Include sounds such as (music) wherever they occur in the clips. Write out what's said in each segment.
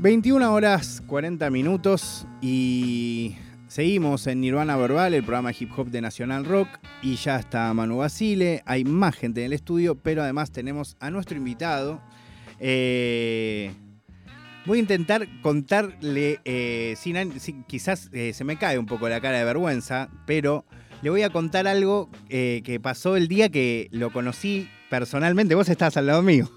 21 horas 40 minutos y seguimos en Nirvana Verbal, el programa hip hop de Nacional Rock. Y ya está Manu Basile, hay más gente en el estudio, pero además tenemos a nuestro invitado. Eh, voy a intentar contarle, eh, quizás eh, se me cae un poco la cara de vergüenza, pero le voy a contar algo que pasó el día que lo conocí personalmente. Vos estás al lado mío.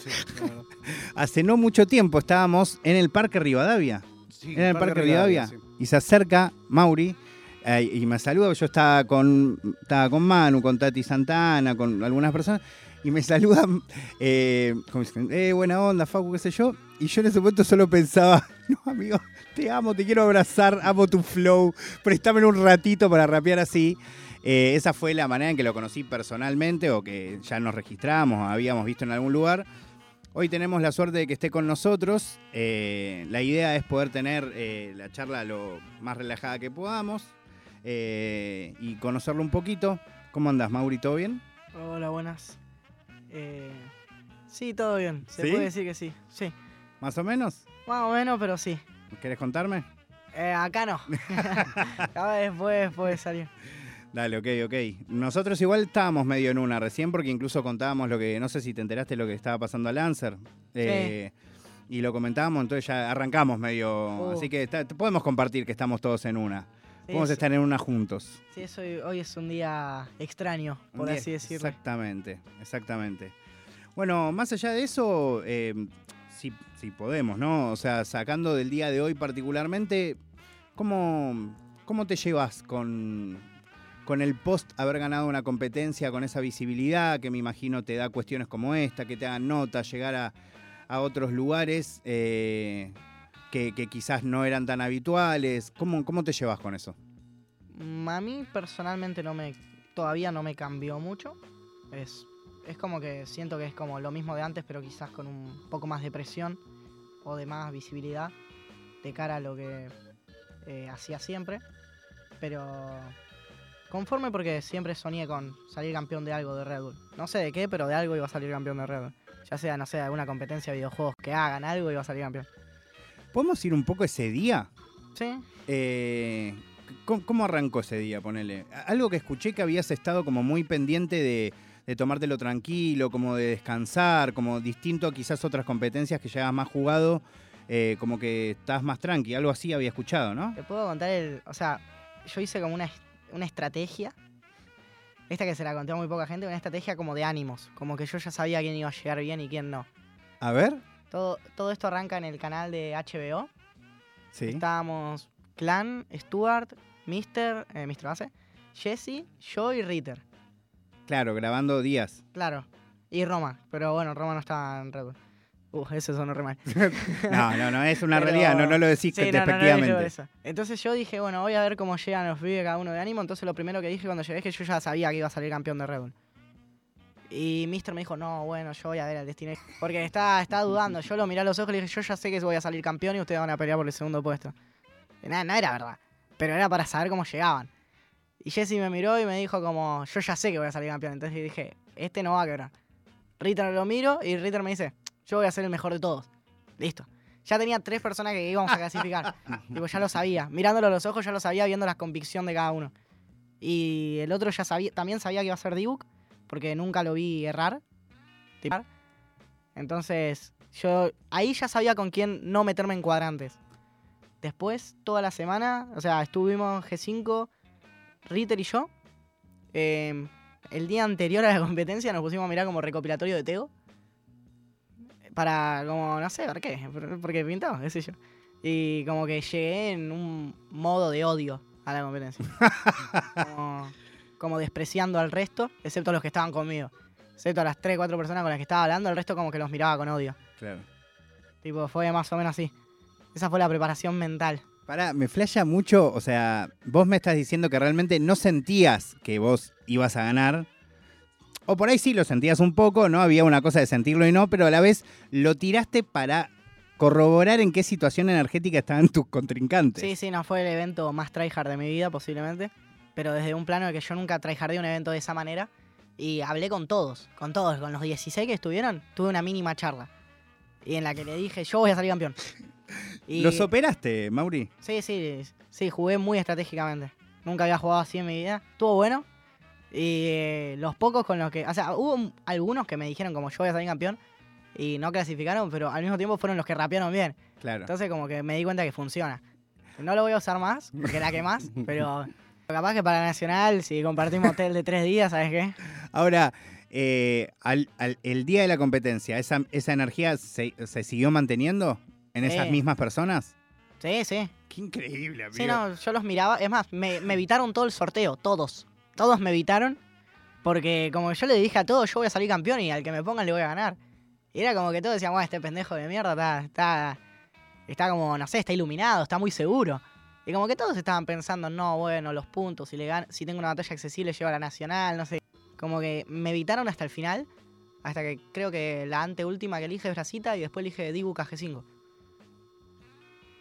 Hace no mucho tiempo estábamos en el Parque Rivadavia. en el Parque, Rivadavia. Y se acerca Mauri eh, y me saluda. Yo estaba con, estaba con Manu, con Tati Santana, con algunas personas. Y me (laughs) saludan, eh, como dicen, eh, buena onda, Facu, qué sé yo. Y yo en ese momento solo pensaba, (laughs) no, amigo, te amo, te quiero abrazar, amo tu flow, préstame un ratito para rapear así. Eh, esa fue la manera en que lo conocí personalmente o que ya nos registramos, habíamos visto en algún lugar. Hoy tenemos la suerte de que esté con nosotros. Eh, la idea es poder tener eh, la charla lo más relajada que podamos eh, y conocerlo un poquito. ¿Cómo andas, Mauri? ¿Todo bien? Hola, buenas. sí, todo bien. Se puede decir que sí. Sí. ¿Más o menos? Más o menos, pero sí. ¿Quieres contarme? acá no. (laughs) (laughs) Cada vez después puede salir. Dale, ok, ok. Nosotros igual estábamos medio en una recién porque incluso contábamos lo que, no sé si te enteraste lo que estaba pasando a Lancer. Eh, y lo comentábamos, entonces ya arrancamos medio... Uh. Así que podemos compartir que estamos todos en una. Podemos estar en una juntos. Sí, hoy es un día extraño, por así decirlo. Exactamente, exactamente. Bueno, más allá de eso, eh, si, si podemos, ¿no? O sea, sacando del día de hoy particularmente, ¿cómo, cómo te llevas con, con el post haber ganado una competencia con esa visibilidad que me imagino te da cuestiones como esta, que te hagan nota, llegar a, otros lugares eh, que, quizás no eran tan habituales. ¿Cómo, ¿Cómo te llevas con eso? Mm, a mí personalmente no me, todavía no me cambió mucho. Es, es como que siento que es como lo mismo de antes, pero quizás con un poco más de presión o de más visibilidad de cara a lo que eh, hacía siempre. Pero Conforme porque siempre soñé con salir campeón de algo de Red Bull. No sé de qué, pero de algo iba a salir campeón de Red Bull. Ya sea, no sé, alguna competencia de videojuegos que hagan algo, iba a salir campeón. ¿Podemos ir un poco ese día? Sí. Eh, ¿cómo, arrancó ese día? Ponele. Algo que escuché que habías estado como muy pendiente de, tomártelo tranquilo, como de descansar, como distinto a quizás otras competencias que ya has más jugado, eh, como que estás más tranqui, algo así había escuchado, ¿no? Te puedo contar el. O sea, yo hice como una una estrategia. Esta que se la conté a muy poca gente, una estrategia como de ánimos. Como que yo ya sabía quién iba a llegar bien y quién no. A ver. Todo, todo esto arranca en el canal de HBO. Sí. Estábamos Clan, Stuart, Mister, eh, Mr. Base, Jesse, yo y Ritter. Claro, grabando días. Claro. Y Roma. Pero bueno, Roma no estaba en Red Bull. Uh, eso sonó re mal. (laughs) no, no, no, es una realidad, no, no lo decís sí, despectivamente. entonces yo dije, bueno, voy a ver cómo llegan los pibes cada uno de ánimo. Entonces lo primero que dije cuando llegué es que yo ya sabía que iba a salir campeón de Red Bull. Y Mister me dijo, no, bueno, yo voy a ver al destino. Porque está, está dudando. Yo lo miré a los ojos y le dije, yo ya sé que voy a salir campeón y ustedes van a pelear por el segundo puesto. Y nada, no era verdad. Pero era para saber cómo llegaban. Y Jesse me miró y me dijo como, yo ya sé que voy a salir campeón. Entonces dije, este no va a quebrar. Ritter lo miro y Ritter me dice, yo voy a ser el mejor de todos. Listo. Ya tenía tres personas que íbamos a clasificar. (laughs) Digo, ya lo sabía. Mirándolo a los ojos ya lo sabía, viendo la convicción de cada uno. Y el otro ya sabía, también sabía que iba a ser Dibuk, porque nunca lo vi errar. Entonces, yo ahí ya sabía con quién no meterme en cuadrantes. Después, toda la semana, o sea, estuvimos G5, Ritter y yo. Em, el día anterior a la (laughs) competencia nos pusimos a mirar como recopilatorio de Teo para, como, no sé, ¿por qué? Porque pintó, qué sé yo. Y como que llegué en un modo de odio a la competencia. (laughs) como, despreciando al resto, excepto los que estaban conmigo. Excepto a las 3, 4 personas con las que estaba hablando, el resto como que los miraba con odio. Claro. Tipo, fue más o menos así. Esa fue la preparación mental. Pará, me flasha mucho, o sea, vos me estás diciendo que realmente no sentías que vos ibas a ganar, o por ahí sí lo sentías un poco, ¿no? Había una cosa de sentirlo y no, pero a la vez lo tiraste para corroborar en qué situación energética estaban tus contrincantes. Sí, sí, no fue el evento más tryhard de mi vida posiblemente, pero desde un plano de que yo nunca tryhardé un evento de esa manera y hablé con todos, con todos, con los 16 que estuvieron, tuve una mínima charla y en la que le dije, yo voy a salir campeón. (laughs) Y- ¿Los operaste, Mauri? Sí, sí, sí, jugué muy estratégicamente. Nunca había jugado así en mi vida. Estuvo bueno. Y eh, los pocos con los que. O sea, hubo algunos que me dijeron como yo voy a salir campeón y no clasificaron, pero al mismo tiempo fueron los que rapearon bien. Claro. Entonces, como que me di cuenta que funciona. No lo voy a usar más, porque la que más, (laughs) pero capaz que para Nacional, si compartimos hotel de tres días, ¿sabes qué? Ahora, eh, al- al- el día de la competencia, ¿esa, esa energía se, se siguió manteniendo en esas mismas personas? Sí, sí. Qué increíble, amigo. Sí, no, yo los miraba. Es más, me, me evitaron todo el sorteo, todos. Todos me evitaron. Porque como yo le dije a todos, yo voy a salir campeón y al que me pongan le voy a ganar. Y era como que todos decían, bueno, este pendejo de mierda está, está, está como, no sé, está iluminado, está muy seguro. Y como que todos estaban pensando, no, bueno, los puntos, si, le gan- si tengo una batalla accesible, llevo a la nacional, no sé. Como que me evitaron hasta el final, hasta que creo que la anteúltima que elige es Brasita y después elige Dibu KG5.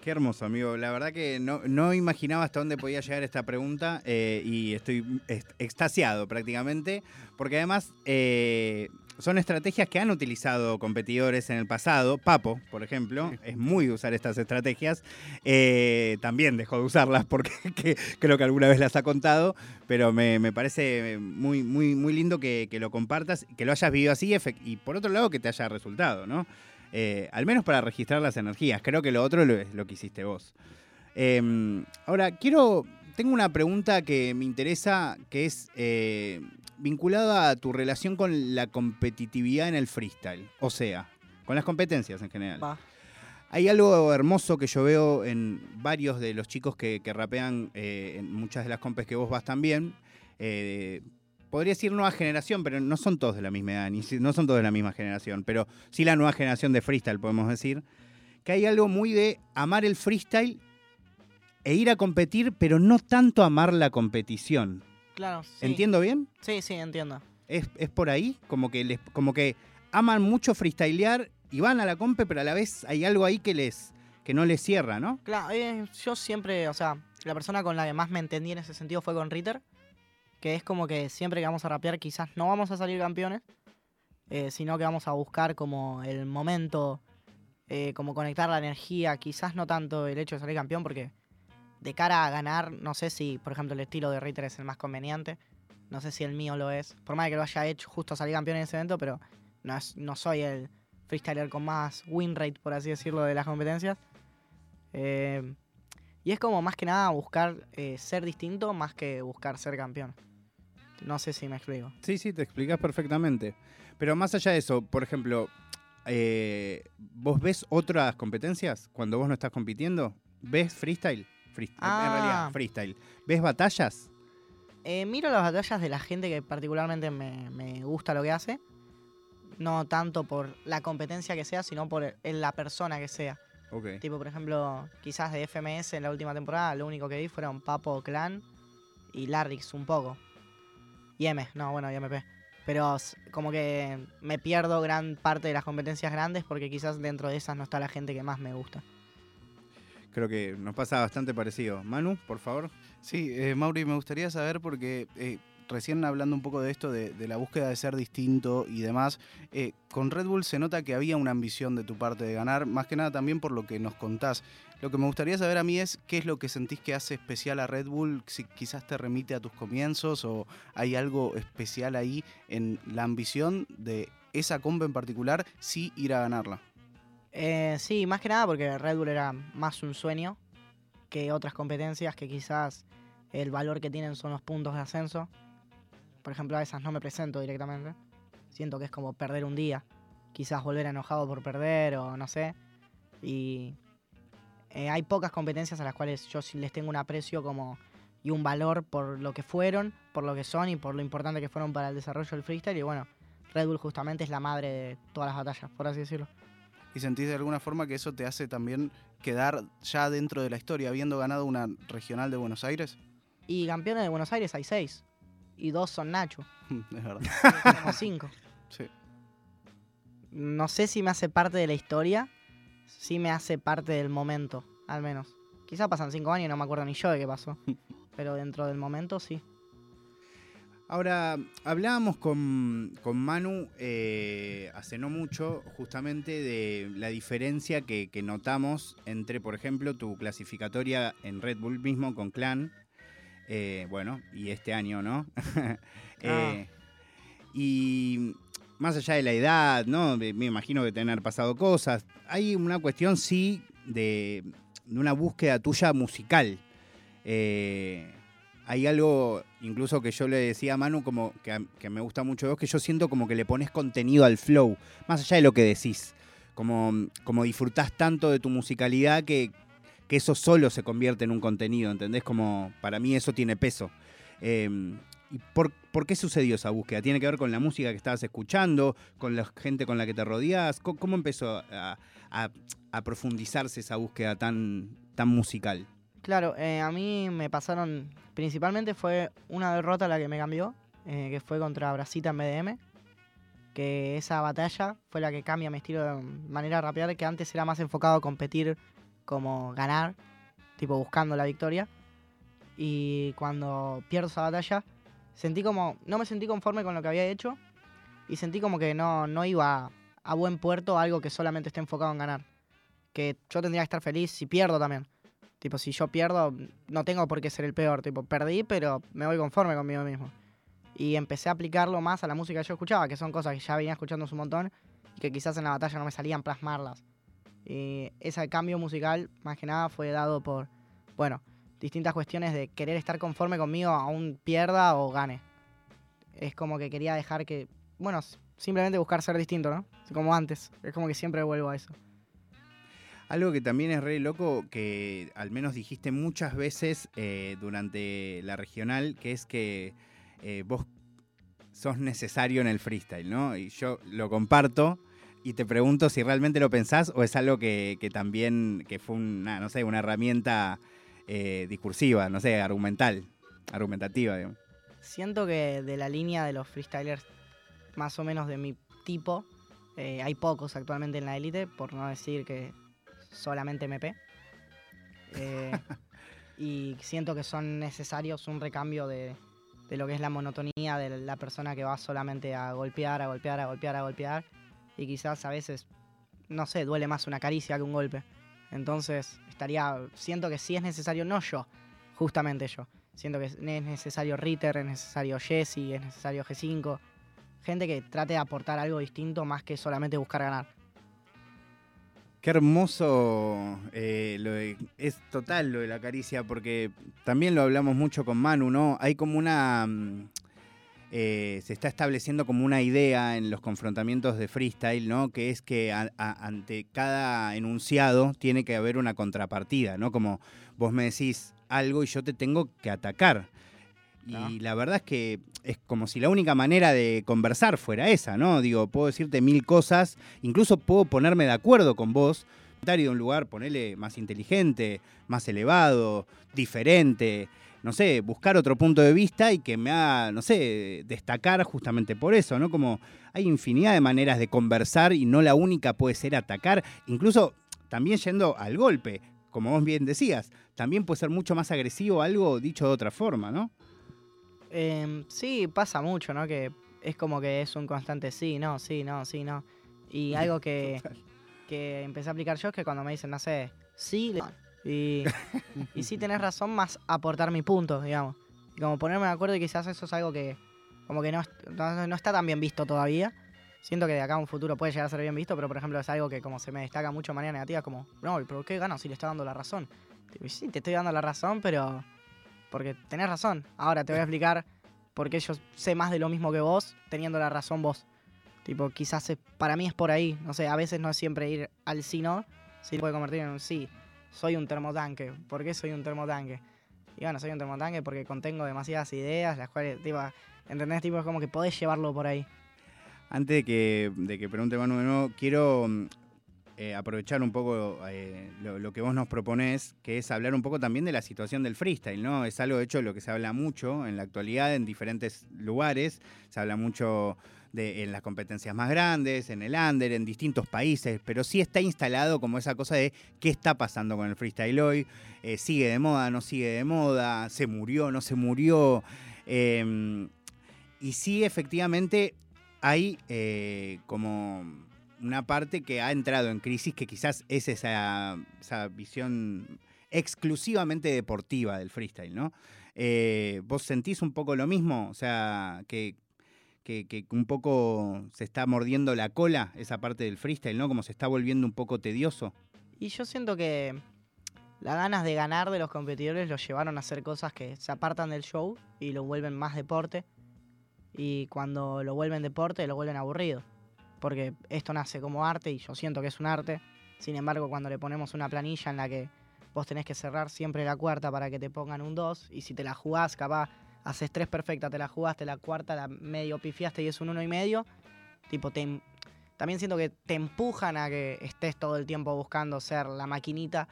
Qué hermoso, amigo. La verdad que no, no imaginaba hasta dónde podía llegar esta pregunta eh, y estoy est- extasiado prácticamente, porque además eh, son estrategias que han utilizado competidores en el pasado. Papo, por ejemplo, es muy de usar estas estrategias. Eh, también dejó de usarlas porque (laughs) que- creo que alguna vez las ha contado, pero me, me parece muy, muy, muy lindo que, que lo compartas, que lo hayas vivido así y por otro lado que te haya resultado, ¿no? Eh, al menos para registrar las energías. Creo que lo otro lo- es lo que hiciste vos. Eh, ahora, quiero. Tengo una pregunta que me interesa, que es eh, vinculada a tu relación con la competitividad en el freestyle. O sea, con las competencias en general. Va. Hay algo hermoso que yo veo en varios de los chicos que, que rapean eh, en muchas de las compes que vos vas también. Podría decir nueva generación, pero no son todos de la misma edad, ni no son todos de la misma generación, pero sí la nueva generación de freestyle, podemos decir. Que hay algo muy de amar el freestyle e ir a competir, pero no tanto amar la competición. Claro, sí. ¿Entiendo bien? Sí, sí, entiendo. ¿Es, es por ahí? Como que, les, como que aman mucho freestylear y van a la compe, pero a la vez hay algo ahí que les que no les cierra, ¿no? Claro, eh, yo siempre, o sea, la persona con la que más me entendí en ese sentido fue con Ritter, que es como que siempre que vamos a rapear quizás no vamos a salir campeones, eh, sino que vamos a buscar como el momento, eh, como conectar la energía, quizás no tanto el hecho de salir campeón, porque de cara a ganar, no sé si, por ejemplo, el estilo de Ritter es el más conveniente, no sé si el mío lo es, por más que lo haya hecho justo salir campeón en ese evento, pero no, es, no soy el freestyler con más win rate, por así decirlo, de las competencias. Eh, y es como más que nada buscar ser distinto más que buscar ser campeón. No sé si me explico. Sí, sí, te explicas perfectamente. Pero más allá de eso, por ejemplo, eh, ¿vos ves otras competencias cuando vos no estás compitiendo? ¿Ves freestyle? Freest- En Ah. realidad, freestyle. ¿Ves batallas? Eh, miro las batallas de la gente que particularmente me, me gusta lo que hace. No tanto por la competencia que sea, sino por el- la persona que sea. Tipo, por ejemplo, quizás de FMS en la última temporada, lo único que vi fueron Papo Clan y Larrix un poco. Y M, no, bueno, y MP. Pero como que me pierdo gran parte de las competencias grandes porque quizás dentro de esas no está la gente que más me gusta. Creo que nos pasa bastante parecido. Manu, por favor. Sí, eh, Mauri, me gustaría saber porque eh, recién hablando un poco de esto, de, de la búsqueda de ser distinto y demás, eh, con Red Bull se nota que había una ambición de tu parte de ganar, más que nada también por lo que nos contás. Lo que me gustaría saber a mí es qué es lo que sentís que hace especial a Red Bull, si quizás te remite a tus comienzos o hay algo especial ahí en la ambición de esa compa en particular, sí ir a ganarla. Eh, sí, más que nada porque Red Bull era más un sueño que otras competencias que quizás el valor que tienen son los puntos de ascenso. Por ejemplo, a esas no me presento directamente. Siento que es como perder un día. Quizás volver enojado por perder o no sé. Y eh, hay pocas competencias a las cuales yo les tengo un aprecio como y un valor por lo que fueron, por lo que son y por lo importante que fueron para el desarrollo del freestyle. Y bueno, Red Bull justamente es la madre de todas las batallas, por así decirlo. ¿Y sentís de alguna forma que eso te hace también quedar ya dentro de la historia, habiendo ganado una regional de Buenos Aires? Y campeones de Buenos Aires hay seis. Y dos son Nacho. (laughs) es verdad. Tenemos cinco. (laughs) Sí. No sé si me hace parte de la historia. Sí me hace parte del momento, al menos. Quizá pasan cinco años y no me acuerdo ni yo de qué pasó. (laughs) Pero dentro del momento sí. Ahora, hablábamos con, con Manu eh, hace no mucho justamente de la diferencia que, que notamos entre, por ejemplo, tu clasificatoria en Red Bull mismo con Clan, eh, bueno, y este año, ¿no? (laughs) Eh, y más allá de la edad, ¿no? Me imagino que tener pasado cosas. Hay una cuestión, sí, de, de una búsqueda tuya musical. Eh, hay algo, incluso que yo le decía a Manu, como que me gusta mucho de vos, que yo siento como que le pones contenido al flow, más allá de lo que decís. Como, como disfrutás tanto de tu musicalidad que, que eso solo se convierte en un contenido, ¿entendés? Como para mí eso tiene peso. Eh, ¿Y por, por qué sucedió esa búsqueda? ¿Tiene que ver con la música que estabas escuchando, con la gente con la que te rodeás? ¿Cómo, empezó a profundizarse esa búsqueda tan, tan musical? Claro, eh, a mí me pasaron, principalmente fue una derrota la que me cambió, eh, que fue contra Brasita en BDM, que esa batalla fue la que cambia mi estilo de manera de rapear, que antes era más enfocado a competir como ganar, tipo buscando la victoria, y cuando pierdo esa batalla, sentí como, no me sentí conforme con lo que había hecho, y sentí como que no, no iba a, a buen puerto algo que solamente esté enfocado en ganar, que yo tendría que estar feliz si pierdo también. Tipo, si yo pierdo, no tengo por qué ser el peor. Tipo, perdí, pero me voy conforme conmigo mismo. Y empecé a aplicarlo más a la música que yo escuchaba, que son cosas que ya venía escuchando un montón y que quizás en la batalla no me salían plasmarlas. Y ese cambio musical, más que nada, fue dado por, bueno, distintas cuestiones de querer estar conforme conmigo aún pierda o gane. Es como que quería dejar que, bueno, simplemente buscar ser distinto, ¿no? Como antes. Es como que siempre vuelvo a eso. Algo que también es re loco, que al menos dijiste muchas veces eh, durante la regional, que es que eh, vos sos necesario en el freestyle, ¿no? Y yo lo comparto y te pregunto si realmente lo pensás o es algo que, que también, que fue una, no sé, una herramienta eh, discursiva, no sé, argumental, argumentativa, digamos. Siento que de la línea de los freestylers más o menos de mi tipo, eh, hay pocos actualmente en la élite, por no decir que solamente MP. Eh, (laughs) y siento que son necesarios un recambio de, de lo que es la monotonía de la persona que va solamente a golpear, a golpear, a golpear, a golpear. Y quizás a veces, no sé, duele más una caricia que un golpe. Entonces, estaría. Siento que sí es necesario, no yo, justamente yo. Siento que es necesario Ritter, es necesario Jesse, es necesario G5. Gente que trate de aportar algo distinto más que solamente buscar ganar. Qué hermoso eh, lo de- es total lo de la caricia, porque también lo hablamos mucho con Manu, ¿no? Hay como una. mm, eh, se está estableciendo como una idea en los confrontamientos de freestyle, ¿no? Que es que a- a- ante cada enunciado tiene que haber una contrapartida, ¿no? Como vos me decís algo y yo te tengo que atacar. Y la verdad es que es como si la única manera de conversar fuera esa, ¿no? Digo, puedo decirte mil cosas, incluso puedo ponerme de acuerdo con vos, de un lugar, ponerle más inteligente, más elevado, diferente, no sé, buscar otro punto de vista y que me haga, no sé, destacar justamente por eso, ¿no? Como hay infinidad de maneras de conversar y no la única puede ser atacar, incluso también yendo al golpe, como vos bien decías, también puede ser mucho más agresivo algo dicho de otra forma, ¿no? Em, sí, pasa mucho, ¿no? Que es como que es un constante sí, no, sí, no, sí, no. Y algo que, (laughs) que empecé a aplicar yo es que cuando me dicen, no sé, sí, le- y, y sí tenés razón, más aportar mi punto, digamos. Y como ponerme de acuerdo y quizás eso es algo que como que no, no, no está tan bien visto todavía. Siento que de acá a un futuro puede llegar a ser bien visto, pero por ejemplo es algo que como se me destaca mucho de manera negativa, como, no, pero ¿qué gano si le está dando la razón? Digo, "Y sí, te estoy dando la razón, pero porque tenés razón. Ahora te voy a explicar por qué yo sé más de lo mismo que vos, teniendo la razón vos. Tipo, quizás es- para mí es por ahí. No sé, a veces no es siempre ir al sí no, sí puede convertir en un sí. Soy un termotanque. ¿Por qué soy un termotanque? Y bueno, soy un termotanque porque contengo demasiadas ideas, las cuales, tipo, ¿entendés? Tipo, es como que podés llevarlo por ahí. Antes de que, de que pregunte Manu de nuevo, quiero mm, eh, aprovechar un poco eh, lo, lo que vos nos proponés, que es hablar un poco también de la situación del freestyle, ¿no? Es algo, de hecho, lo que se habla mucho en la actualidad en diferentes lugares. Se habla mucho en las competencias más grandes, en el under, en distintos países, pero sí está instalado como esa cosa de qué está pasando con el freestyle hoy. Eh, ¿Sigue de moda, no sigue de moda? ¿Se murió, no se murió? Em, y sí, efectivamente, hay eh, como una parte que ha entrado en crisis, que quizás es esa, esa visión exclusivamente deportiva del freestyle, ¿no? Eh, ¿Vos sentís un poco lo mismo? O sea, que, que, un poco se está mordiendo la cola esa parte del freestyle, ¿no? Como se está volviendo un poco tedioso. Y yo siento que las ganas de ganar de los competidores los llevaron a hacer cosas que se apartan del show y lo vuelven más deporte. Y cuando lo vuelven deporte, lo vuelven aburrido. Porque esto nace como arte y yo siento que es un arte. Sin embargo, cuando le ponemos una planilla en la que vos tenés que cerrar siempre la cuarta para que te pongan un 2, y si te la jugás, capaz haces tres perfectas, te la jugaste, la cuarta la medio pifiaste y es un uno y medio, tipo, te, em, también siento que te empujan a que estés todo el tiempo buscando ser la maquinita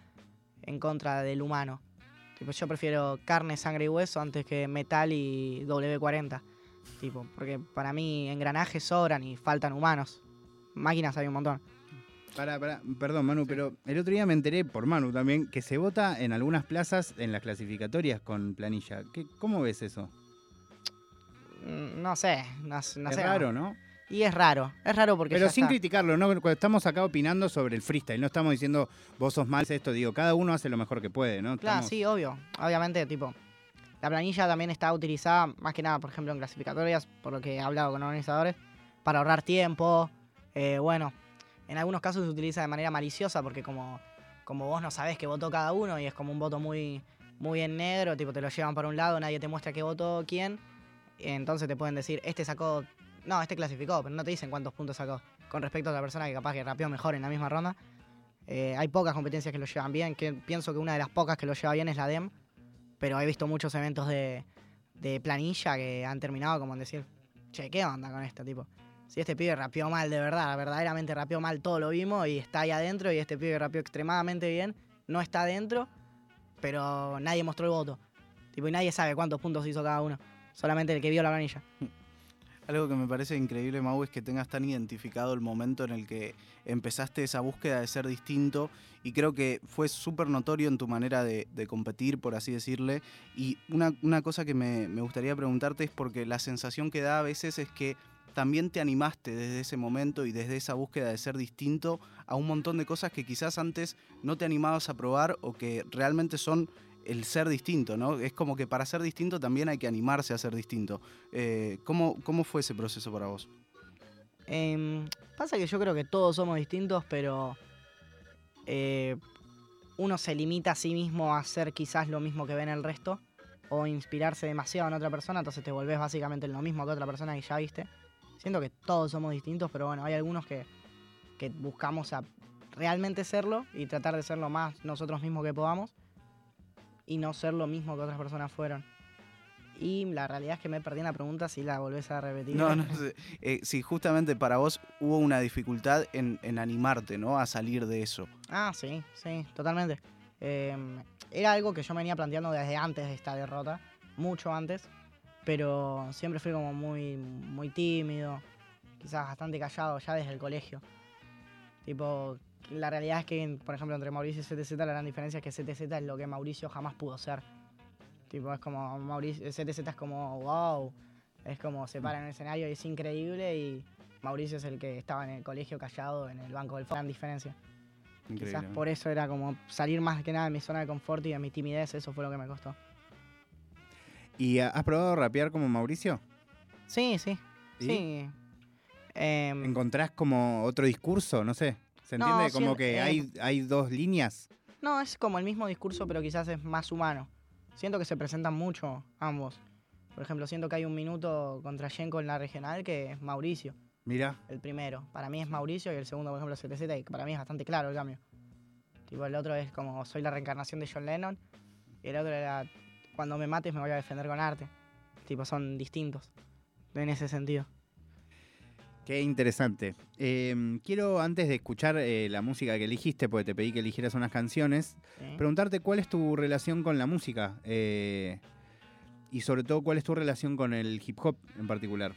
en contra del humano. Tipo, yo prefiero carne, sangre y hueso antes que metal y W40. Tipo, porque para mí engranajes sobran y faltan humanos. Máquinas hay un montón. Para, para, perdón, Manu, pero el otro día me enteré por Manu también que se vota en algunas plazas en las clasificatorias con planilla. ¿Qué, ¿Cómo ves eso? Mm, No sé, no, no es sé. raro, ¿no? Y es raro, es raro porque Pero ya sin está. criticarlo, ¿no? Cuando estamos acá opinando sobre el freestyle, no estamos diciendo vos sos mal esto, digo, cada uno hace lo mejor que puede, ¿no? Claro, Estamos- sí, obvio. Obviamente, tipo, la planilla también está utilizada, más que nada, por ejemplo, en clasificatorias, por lo que he hablado con organizadores, para ahorrar tiempo. Eh, bueno, en algunos casos se utiliza de manera maliciosa porque como, como vos no sabés qué votó cada uno y es como un voto muy, muy en negro, tipo, te lo llevan para un lado, nadie te muestra qué votó quién, entonces te pueden decir, este sacó, no, este clasificó, pero no te dicen cuántos puntos sacó con respecto a la persona que capaz que rapeó mejor en la misma ronda. Eh, hay pocas competencias que lo llevan bien, que pienso que una de las pocas que lo lleva bien es la DEM, pero he visto muchos eventos de, de planilla que han terminado como en decir, che, ¿qué onda con esto? Tipo, si este pibe rapeó mal de verdad, verdaderamente rapeó mal, todo lo vimos y está ahí adentro y este pibe rapeó extremadamente bien, no está adentro, pero nadie mostró el voto. Tipo, y nadie sabe cuántos puntos hizo cada uno, solamente el que vio la planilla. (laughs) Algo que me parece increíble, Mau, es que tengas tan identificado el momento en el que empezaste esa búsqueda de ser distinto y creo que fue súper notorio en tu manera de, de competir, por así decirle. Y una, una cosa que me, me gustaría preguntarte es porque la sensación que da a veces es que también te animaste desde ese momento y desde esa búsqueda de ser distinto a un montón de cosas que quizás antes no te animabas a probar o que realmente son el ser distinto, ¿no? Es como que para ser distinto también hay que animarse a ser distinto. Eh, ¿cómo, ¿Cómo fue ese proceso para vos? Em, pasa que yo creo que todos somos distintos, pero eh, uno se limita a sí mismo a hacer quizás lo mismo que ven el resto o inspirarse demasiado en otra persona, entonces te volvés básicamente en lo mismo que otra persona que ya viste. Siento que todos somos distintos, pero bueno, hay algunos que, que buscamos a realmente serlo y tratar de ser lo más nosotros mismos que podamos y no ser lo mismo que otras personas fueron. Y la realidad es que me perdí en la pregunta si la volvés a repetir. No, no sé. Eh, sí, justamente para vos hubo una dificultad en, en animarte, ¿no? A salir de eso. Ah, sí, sí, totalmente. Eh, era algo que yo venía planteando desde antes de esta derrota, mucho antes, pero siempre fui como muy, muy tímido, quizás bastante callado ya desde el colegio. Tipo, la realidad es que, por ejemplo, entre Mauricio y CTZ la gran diferencia es que CTZ es lo que Mauricio jamás pudo ser. Tipo, es como, Mauricio, CTZ es como, wow, es como se para en el escenario y es increíble y Mauricio es el que estaba en el colegio callado en el banco del. Gran diferencia. Quizás Increíble. por eso era como salir más que nada de mi zona de confort y de mi timidez, eso fue lo que me costó. ¿Y has probado rapear como Mauricio? Sí, sí. ¿Sí? Sí. Em, ¿Encontrás como otro discurso? No sé. ¿Se No, entiende? como sien- que eh, hay, hay dos líneas. no, es como el mismo discurso, pero quizás es más humano. Siento que se presentan mucho ambos. Por ejemplo, siento que hay un minuto contra Yenko en la regional que es Mauricio, Mira. el primero. Para mí es Mauricio y el segundo, por ejemplo, es CTZ, y para mí es bastante claro el cambio. Tipo, el otro es como soy la reencarnación de John Lennon y el otro era cuando me mates me voy a defender con arte. Tipo, son distintos en ese sentido. Qué interesante. Eh, quiero, antes de escuchar eh, la música que elegiste, porque te pedí que eligieras unas canciones, ¿sí? preguntarte cuál es tu relación con la música. eh, y sobre todo, cuál es tu relación con el hip hop en particular.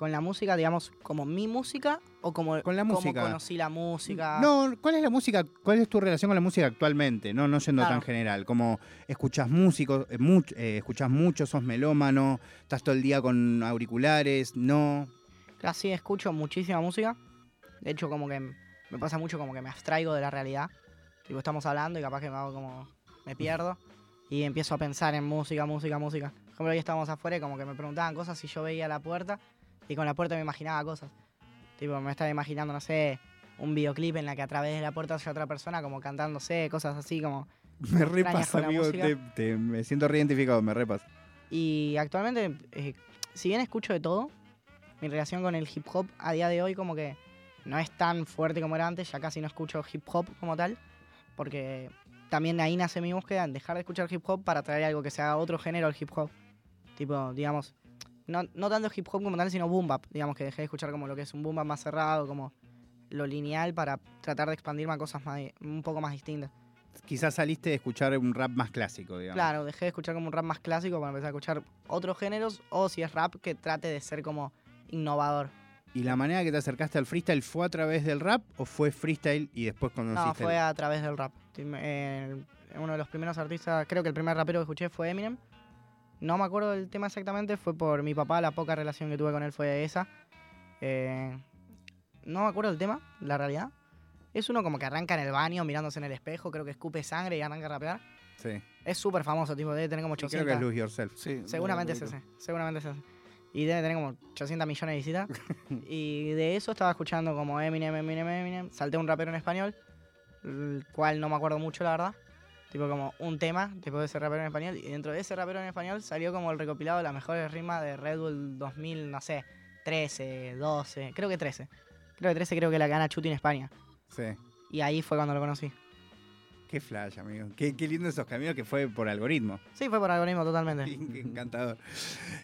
Con la música, digamos, como mi música o como, Con la cómo música. conocí la música. No, ¿cuál es la música? ¿Cuál es tu relación con la música actualmente? No, no yendo Claro. tan general. Como escuchás músicos, eh, much- eh, escuchás mucho, sos melómano, estás todo el día con auriculares, no. Así escucho muchísima música. De hecho, como que me pasa mucho como que me abstraigo de la realidad. Tipo, estamos hablando y capaz que me hago como. me pierdo. Y empiezo a pensar en música, música, música. Por ejemplo, hoy estábamos afuera y como que me preguntaban cosas y yo veía la puerta y con la puerta me imaginaba cosas. Tipo, me estaba imaginando, no sé, un videoclip en la que a través de la puerta haya otra persona como cantándose, cosas así como. (laughs) Me extrañas repas, con la amigo. te- te- me siento reidentificado, me repas. Y actualmente, eh, si bien escucho de todo, mi relación con el hip hop a día de hoy como que no es tan fuerte como era antes, ya casi no escucho hip hop como tal, porque también ahí nace mi búsqueda en dejar de escuchar hip hop para traer algo que sea otro género al hip hop. Tipo, digamos, no, no tanto hip hop como tal, sino boom bap, digamos que dejé de escuchar como lo que es un boom bap más cerrado, como lo lineal para tratar de expandirme a cosas más, un poco más distintas. Quizás saliste de escuchar un rap más clásico, digamos. Claro, dejé de escuchar como un rap más clásico para empezar a escuchar otros géneros o si es rap que trate de ser como innovador. ¿Y la manera que te acercaste al freestyle fue a través del rap o fue freestyle y después conociste No, fue el- a través del rap. Eh, uno de los primeros artistas, creo que el primer rapero que escuché fue Eminem. No me acuerdo del tema exactamente, fue por mi papá, la poca relación que tuve con él fue esa. Eh, no me acuerdo del tema, la realidad. Es uno como que arranca en el baño mirándose en el espejo, creo que escupe sangre y arranca a rapear. Sí. Es súper famoso, tipo, debe tener como Y creo 800. que es Lose Yourself. Sí, Seguramente es ese, seguramente es ese. Y debe tener como 800 millones de visitas. (laughs) y de eso estaba escuchando como Eminem, Eminem, Eminem. Salté un rapero en español, el cual no me acuerdo mucho, la verdad. Tipo como un tema después de ese rapero en español. Y dentro de ese rapero en español salió como el recopilado de las mejores rimas de Red Bull 2000, no sé, 13, 12, creo que 13. Creo que 13 creo que la gana Chuti en España. Sí. Y ahí fue cuando lo conocí. Qué flash, amigo. Qué, qué lindo esos caminos que fue por algoritmo. Sí, fue por algoritmo totalmente. Qué encantador.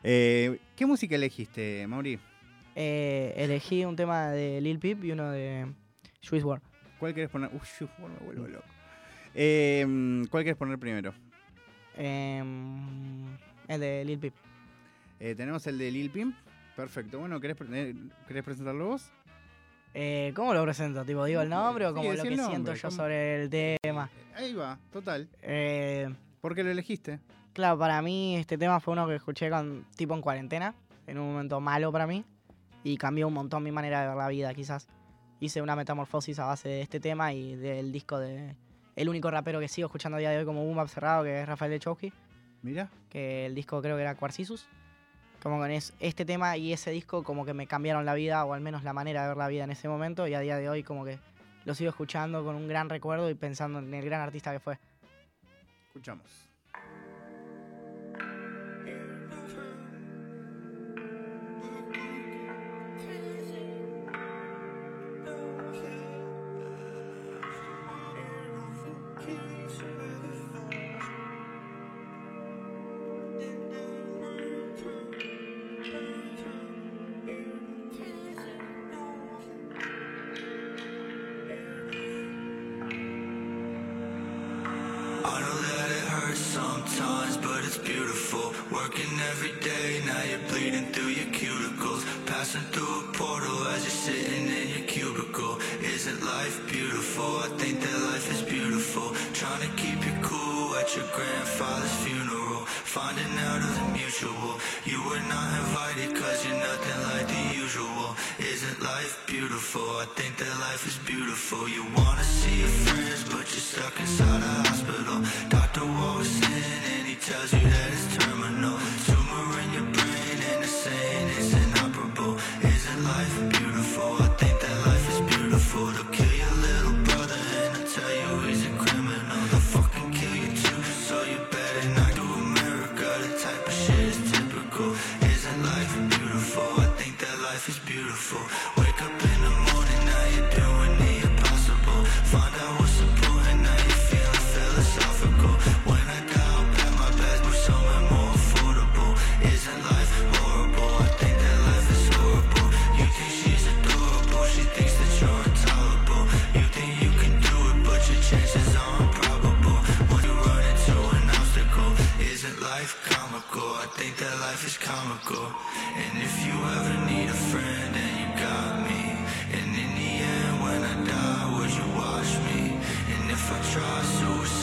Eh, ¿Qué música elegiste, Mauri? Eh, elegí un tema de Lil Peep y uno de Swiss World. ¿Cuál querés poner? Uy, yo me vuelvo loco. Eh, ¿Cuál querés poner primero? Em, el de Lil Peep. Eh, tenemos el de Lil Pimp. Perfecto. Bueno, ¿querés, pre- eh, ¿querés presentarlo vos? Eh, ¿Cómo lo presento? ¿Tipo, digo el nombre o como lo que nombre, siento yo ¿cómo? sobre el tema? Ahí va, total. Eh, ¿Por qué lo elegiste? claro, para mí este tema fue uno que escuché con, tipo en cuarentena, en un momento malo para mí, y cambió un montón mi manera de ver la vida, quizás. Hice una metamorfosis a base de este tema y del disco de... El único rapero que sigo escuchando a día de hoy como Boom Bap cerrado, que es Rafael Lechowski. Mira. que el disco creo que era Quarcisus. Como con es- este tema y ese disco como que me cambiaron la vida, o al menos la manera de ver la vida en ese momento, y a día de hoy como que lo sigo escuchando con un gran recuerdo y pensando en el gran artista que fue. Escuchamos.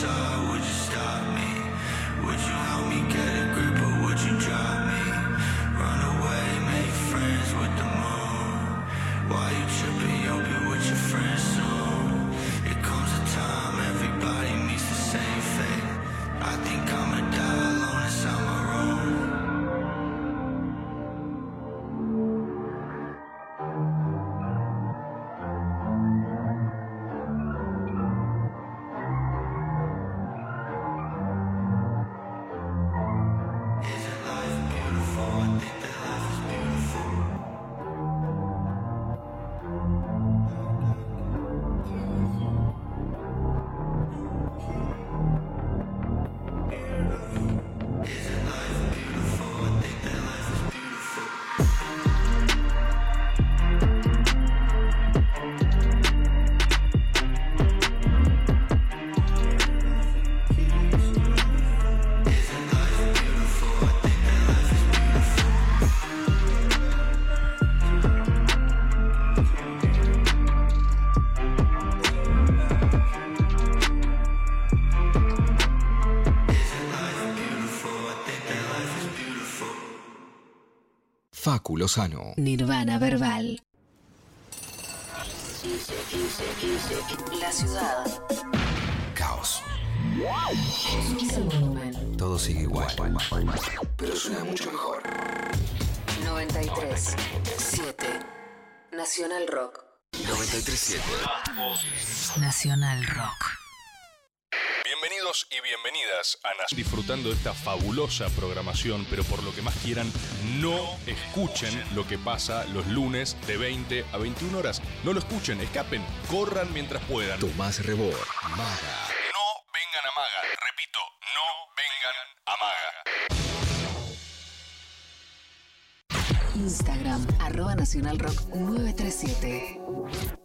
time Facu Lozano. Nirvana Verbal. La ciudad. Caos. Todo sigue igual. Pero suena mucho mejor. 93. 7. Nacional Rock. 937. Nacional Rock. Bienvenidos y bienvenidas a Nas- disfrutando de esta fabulosa programación, pero por lo que más quieran, no escuchen lo que pasa los lunes de 20 a 21 horas. No lo escuchen, escapen, corran mientras puedan. No Tomás Rebor. Maga. vengan a Maga, repito, no vengan a Maga. Instagram. Arroba Nacional Rock 937.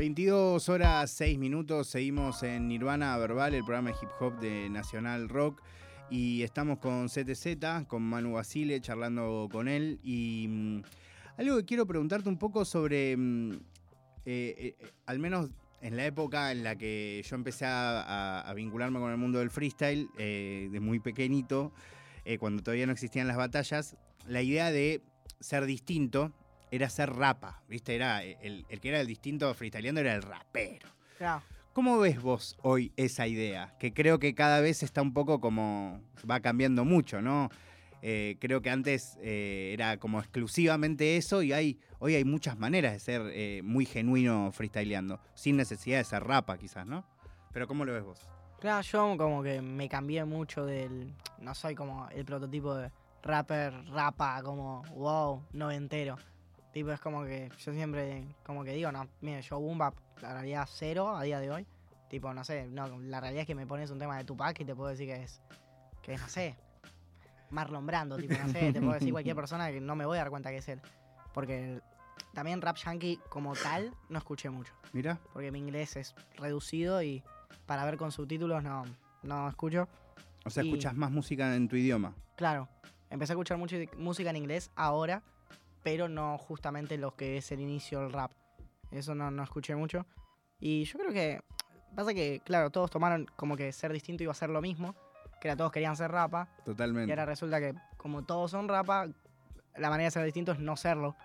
22 horas 6 minutos, seguimos en Nirvana Verbal, el programa de hip hop de Nacional Rock. Y estamos con CTZ, con Manu Basile, charlando con él. Y mm, algo que quiero preguntarte un poco sobre, mm, eh, eh, al menos en la época en la que yo empecé a, vincularme con el mundo del freestyle, eh, de muy pequeñito, eh, cuando todavía no existían las batallas, la idea de ser distinto era ser rapa, ¿viste? Era el, el que era el distinto freestyleando era el rapero. Claro. ¿Cómo ves vos hoy esa idea? Que creo que cada vez está un poco como. va cambiando mucho, ¿no? Eh, creo que antes eh, era como exclusivamente eso y hay, hoy hay muchas maneras de ser eh, muy genuino freestyleando, sin necesidad de ser rapa quizás, ¿no? Pero ¿cómo lo ves vos? Claro, yo como que me cambié mucho del. No soy como el prototipo de rapper, rapa, como wow, noventero. Tipo, es como que yo siempre, como que digo, no, mire, yo boom bap, la realidad cero a día de hoy. Tipo, no sé, no, la realidad es que me pones un tema de Tupac y te puedo decir que es, que no sé, Marlon Brando, tipo, no sé, te puedo decir cualquier (laughs) persona que no me voy a dar cuenta que es él. Porque también rap yankee como tal no escuché mucho Mira, porque mi inglés es reducido y para ver con subtítulos no, no escucho. o sea, Y- escuchas más música en tu idioma. Claro, empecé a escuchar mucho música en inglés ahora, pero no justamente lo que es el inicio del rap. Eso no, no escuché mucho. Y yo creo que pasa que, claro, todos tomaron como que ser distinto iba a ser lo mismo, que era todos querían ser rapa, y Totalmente. ahora resulta que como todos son rapa, la manera de ser distinto es no serlo.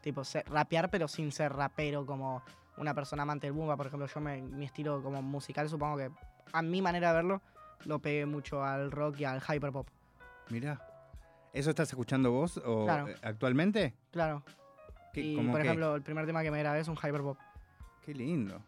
Tipo, ser- rapear pero sin ser rapero como una persona amante del boom. Por ejemplo, yo me, mi estilo como musical supongo que a mi manera de verlo lo pegué mucho al rock y al hyperpop. Mira. ¿Eso estás escuchando vos o Claro. eh, actualmente? Claro. ¿Qué, Y por qué? ejemplo, el primer tema que me grabé es un hyperpop. Qué lindo.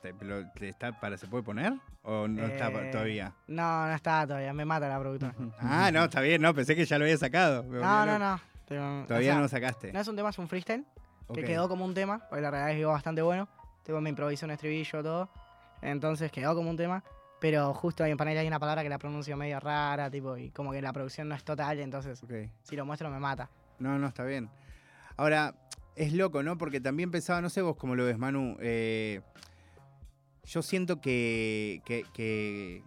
¿Te- pero te está para, ¿Se puede poner? ¿O no está Eh, todavía? No, no está todavía, me mata la productora. (laughs) Ah, no, está bien, no, pensé que ya lo había sacado. No, no, loco. no. Pero, o Todavía sea, no lo sacaste. no es un tema, es un freestyle que Ok. quedó como un tema, porque la realidad es que quedó bastante bueno. Tipo, me improvisé un estribillo, todo. Entonces quedó como un tema. Pero justo ahí en panel hay una palabra que la pronuncio medio rara, tipo, y como que la producción no es total, entonces si lo muestro me mata. No, no, está bien. Ahora, Es loco, ¿no? Porque también pensaba, no sé vos cómo lo ves, Manu. eh, yo siento que, que, que,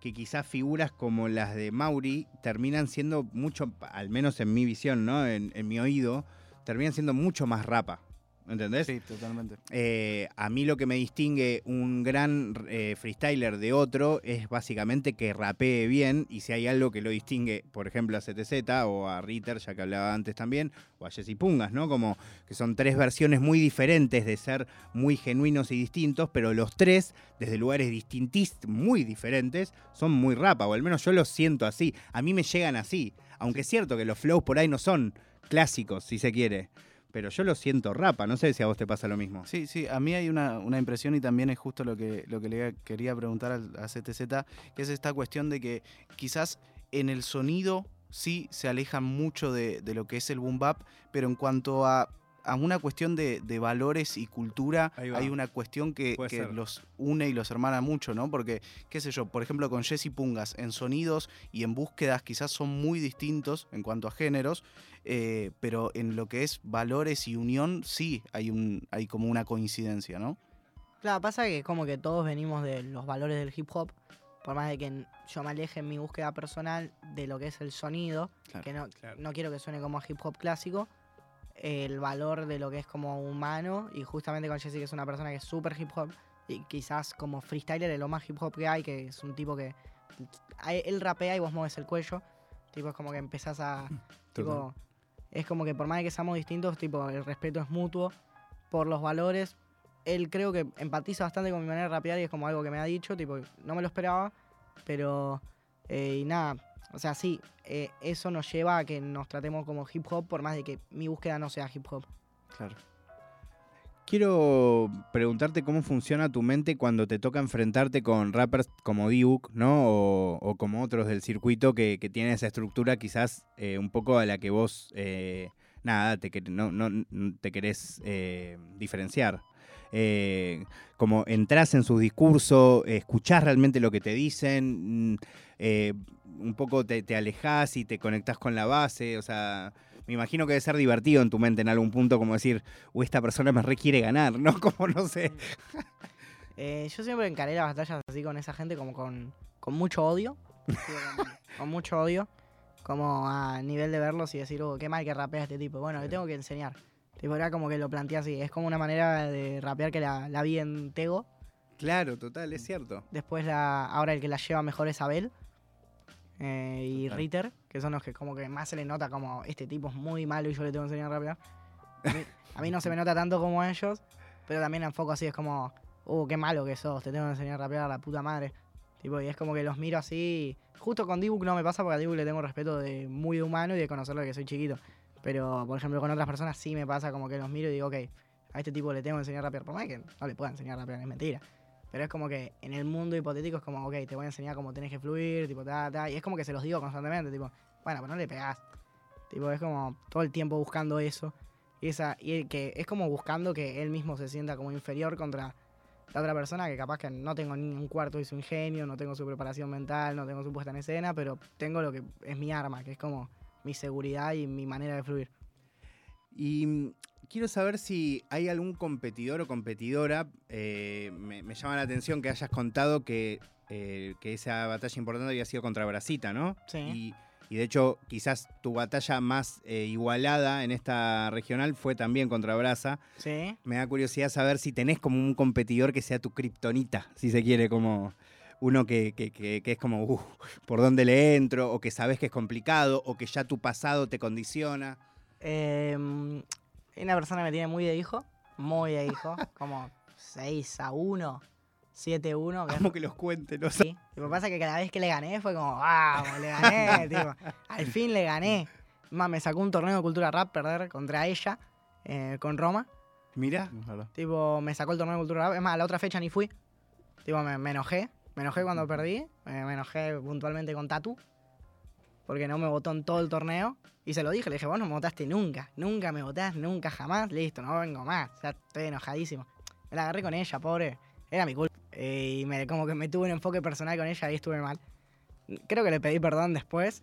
que quizás figuras como las de Mauri terminan siendo mucho, al menos en mi visión, ¿no? En, en mi oído, terminan siendo mucho más rapa. ¿Entendés? Sí, totalmente. Eh, a mí lo que me distingue un gran eh, freestyler de otro es básicamente que rapee bien y si hay algo que lo distingue, por ejemplo, a CTZ o a Ritter, ya que hablaba antes también, o a Jesse Pungas, ¿no? Como que son tres versiones muy diferentes de ser muy genuinos y distintos, pero los tres, desde lugares distintis, muy diferentes, son muy rapa, o al menos yo los siento así. A mí me llegan así, aunque es cierto que los flows por ahí no son clásicos, si se quiere. Pero yo lo siento rapa, no sé si a vos te pasa lo mismo. Sí, sí, a mí hay una, una impresión y también es justo lo que, lo que le quería preguntar a, CTZ, que es esta cuestión de que quizás en el sonido sí se alejan mucho de, de lo que es el boom bap, pero en cuanto a, a una cuestión de, de valores y cultura, hay una cuestión que, que los une y los hermana mucho, ¿no? Porque, qué sé yo, por ejemplo, con Jesse Pungas, en sonidos y en búsquedas quizás son muy distintos en cuanto a géneros, eh, pero en lo que es valores y unión, sí hay, un, hay como una coincidencia, ¿no? Claro, pasa que como que todos venimos de los valores del hip hop, por más de que yo me aleje en mi búsqueda personal de lo que es el sonido, Claro, que no, claro. no quiero que suene como a hip hop clásico, el valor de lo que es como humano, y justamente con Jesse que es una persona que es súper hip hop, y quizás como freestyler es lo más hip hop que hay, que es un tipo que a- él rapea y vos mueves el cuello, tipo es como que empezás a... (laughs) tipo, es como que por más de que seamos distintos, tipo el respeto es mutuo por los valores. Él creo que empatiza bastante con mi manera de rapear y es como algo que me ha dicho, tipo, no me lo esperaba, pero eh, y nada, o sea, sí, eh, eso nos lleva a que nos tratemos como hip hop por más de que mi búsqueda no sea hip hop. Claro. Quiero preguntarte cómo funciona tu mente cuando te toca enfrentarte con rappers como Diuk, ¿no? O, como otros del circuito que, que tienen esa estructura quizás eh, un poco a la que vos, eh, nada, te, no, no- te querés eh, diferenciar. Eh, como entras en sus discursos, escuchás realmente lo que te dicen, mm, eh, un poco te, te alejás y te conectás con la base, o sea... Me imagino que debe ser divertido en tu mente en algún punto, como decir, o esta persona me requiere ganar, ¿no? (laughs) Como no sé. (laughs) Eh, yo siempre encaré las batallas así con esa gente como con, con mucho odio. (laughs) Con mucho odio. Como a nivel de verlos y decir, oh, qué mal que rapea este tipo. Bueno, le tengo que enseñar. Tipo, era como que lo planteé así. Es como una manera de rapear que la, la vi en Tego. Claro, total, es cierto. Después la, ahora el que la lleva mejor es Abel. Eh, y Total. Ritter, que son los que como que más se le nota como este tipo es muy malo y yo le tengo que enseñar a rapear. A mí, a mí no se me nota tanto como a ellos, pero también enfoco así, es como, uh, qué malo que sos, te tengo que enseñar a rapear a la puta madre. Tipo, y es como que los miro así. Justo con Dibuk no me pasa porque a Dibuk le tengo respeto de muy de humano y de conocerlo de que soy chiquito. Pero, por ejemplo, con otras personas sí me pasa como que los miro y digo, ok, a este tipo le tengo que enseñar a rapear. Por más que no le pueda enseñar a rapear, es mentira. Pero es como que en el mundo hipotético es como, ok, te voy a enseñar cómo tenés que fluir, tipo, ta, ta. Y es como que se los digo constantemente, tipo, bueno, pero no le pegás. Tipo, es como todo el tiempo buscando eso. Y, esa, y que es como buscando que él mismo se sienta como inferior contra la otra persona que capaz que no tengo ni un cuarto de su ingenio, no tengo su preparación mental, no tengo su puesta en escena, pero tengo lo que es mi arma, que es como mi seguridad y mi manera de fluir. Y quiero saber si hay algún competidor o competidora. eh, me, me llama la atención que hayas contado que, eh, que esa batalla importante había sido contra Brasita, ¿no? Sí. Y, y de hecho, quizás tu batalla más eh, igualada en esta regional fue también contra Brasa. Sí. Me da curiosidad saber si tenés como un competidor que sea tu kriptonita, si se quiere, como uno que, que- que- que es como, "Uf, ¿por dónde le entro? O que sabes que es complicado, o que ya tu pasado te condiciona. Eh, una persona que me tiene muy de hijo, muy de hijo, (laughs) como 6 a 1, 7 a 1. que es- Como que los cuente, los Sí. Tipo, pasa que cada vez que le gané fue como, vamos, le gané, (laughs) tipo, al fin le gané. Más me sacó un torneo de cultura rap perder contra ella, eh, con Roma. Mira, Es. Tipo, me sacó el torneo de cultura rap. Es más, a la otra fecha ni fui. Tipo, me, me enojé. Me enojé cuando perdí. Me, me enojé puntualmente con Tatu. Porque no me votó en todo el torneo. Y se lo dije, le dije, vos no me votaste nunca. Nunca me votás, nunca jamás. Listo, no vengo más. Ya estoy enojadísimo. Me la agarré con ella, pobre. Era mi culpa. Eh, y me, como que me tuve un enfoque personal con ella y estuve mal. Creo que le pedí perdón después.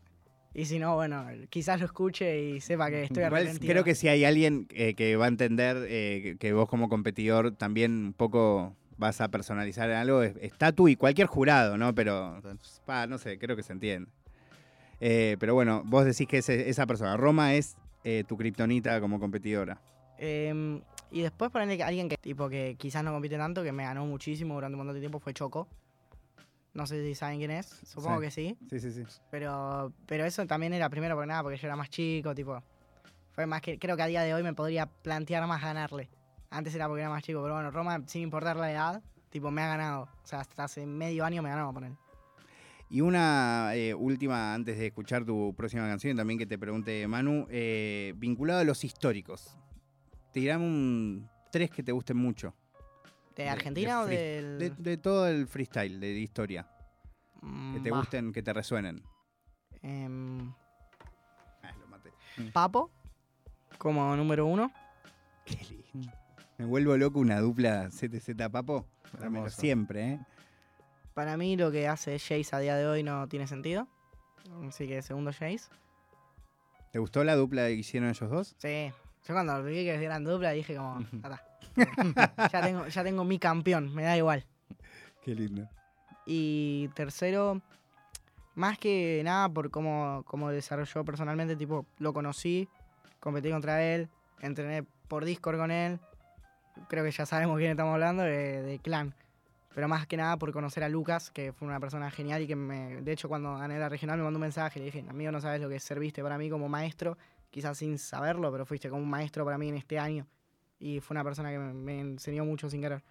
Y si no, bueno, quizás lo escuche y sepa que estoy arrepentido. creo que si hay alguien eh, que va a entender eh, que- vos como competidor también un poco vas a personalizar en algo, es, es Tatu y cualquier jurado, ¿no? Pero, pa, no sé, creo que se entiende. Eh, pero bueno, vos decís que ese- esa persona, Roma es eh, tu kriptonita como competidora. Em, y después ponerle que alguien que tipo que quizás no compite tanto, que me ganó muchísimo durante un montón de tiempo, fue Choco. No sé si saben quién es, supongo Sí. que sí. Sí, sí, sí. Pero, pero eso también era primero por nada, porque yo era más chico, tipo. Fue más que. Creo que a día de hoy me podría plantear más ganarle. Antes era porque era más chico, pero bueno, Roma, sin importar la edad, tipo, me ha ganado. O sea, hasta hace medio año me por él. Y una eh, última, antes de escuchar tu próxima canción, también que te pregunte Manu, eh, vinculado a los históricos. Tirame un tres que te gusten mucho. ¿De Argentina o de free- del.? De, de todo el freestyle, de historia. Que Mm, te va. gusten, que te resuenen. Em, Ah, lo maté. Papo, como número uno. Qué lindo. Me vuelvo loco una dupla ZZ Papo. Siempre, ¿eh? Para mí lo que hace Jace a día de hoy no tiene sentido. Así que segundo Jace. ¿Te gustó la dupla que hicieron ellos dos? Sí. Yo cuando vi que eran dupla dije como, "Ya está. (laughs) ya, tengo, ya tengo mi campeón, me da igual. Qué lindo. Y tercero, más que nada por cómo, cómo desarrolló personalmente, tipo, lo conocí, competí contra él, entrené por Discord con él. Creo que ya sabemos quién estamos hablando, de, de Clan. Pero más que nada por conocer a Lucas, que fue una persona genial y que me, de hecho cuando gané la regional me mandó un mensaje, le dije, amigo, no sabes lo que serviste para mí como maestro, quizás sin saberlo, pero fuiste como un maestro para mí en este año. Y fue una persona que me, enseñó mucho sin querer.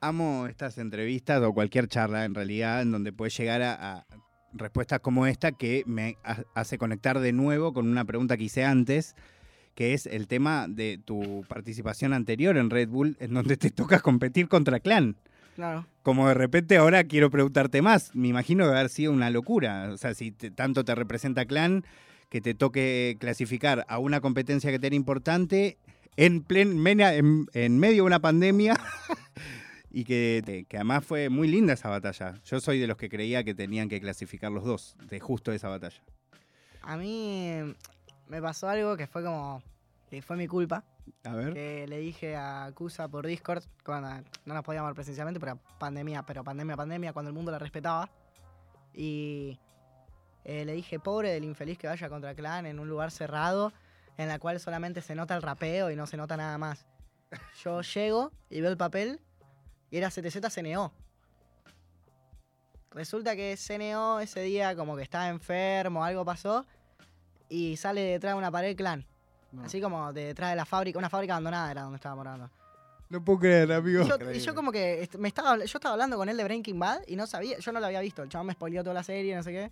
Amo estas entrevistas o cualquier charla en realidad en donde puedes llegar a, a respuestas como esta que me ha- hace conectar de nuevo con una pregunta que hice antes, que es el tema de tu participación anterior en Red Bull, en donde te toca competir contra Clan. Claro. Como de repente ahora quiero preguntarte más, me imagino que haber sido una locura. O sea, si te- tanto te representa Clan, que te toque clasificar a una competencia que te era importante en, plen, en, en medio de una pandemia (laughs) y que, que además fue muy linda esa batalla. Yo soy de los que creía que tenían que clasificar los dos de justo esa batalla. A mí me pasó algo que fue como. que fue mi culpa. A ver. Que le dije a Cusa por Discord, cuando no nos podíamos ver presencialmente, pero pandemia, pero pandemia, pandemia, cuando el mundo la respetaba. Y eh, le dije, pobre del infeliz que vaya contra Clan en un lugar cerrado, en la cual solamente se nota el rapeo y no se nota nada más. Yo (laughs) llego y veo el papel y era CTZ CNO. Resulta que CNO ese día como que estaba enfermo, algo pasó, y sale detrás de una pared Clan. Así como de detrás de la fábrica, una fábrica abandonada era donde estaba morando. No puedo creer, amigo. Y yo, y yo como que est- me estaba, yo estaba hablando con él de Breaking Bad y no sabía, yo no lo había visto. El chabón me spoileó toda la serie, no sé qué.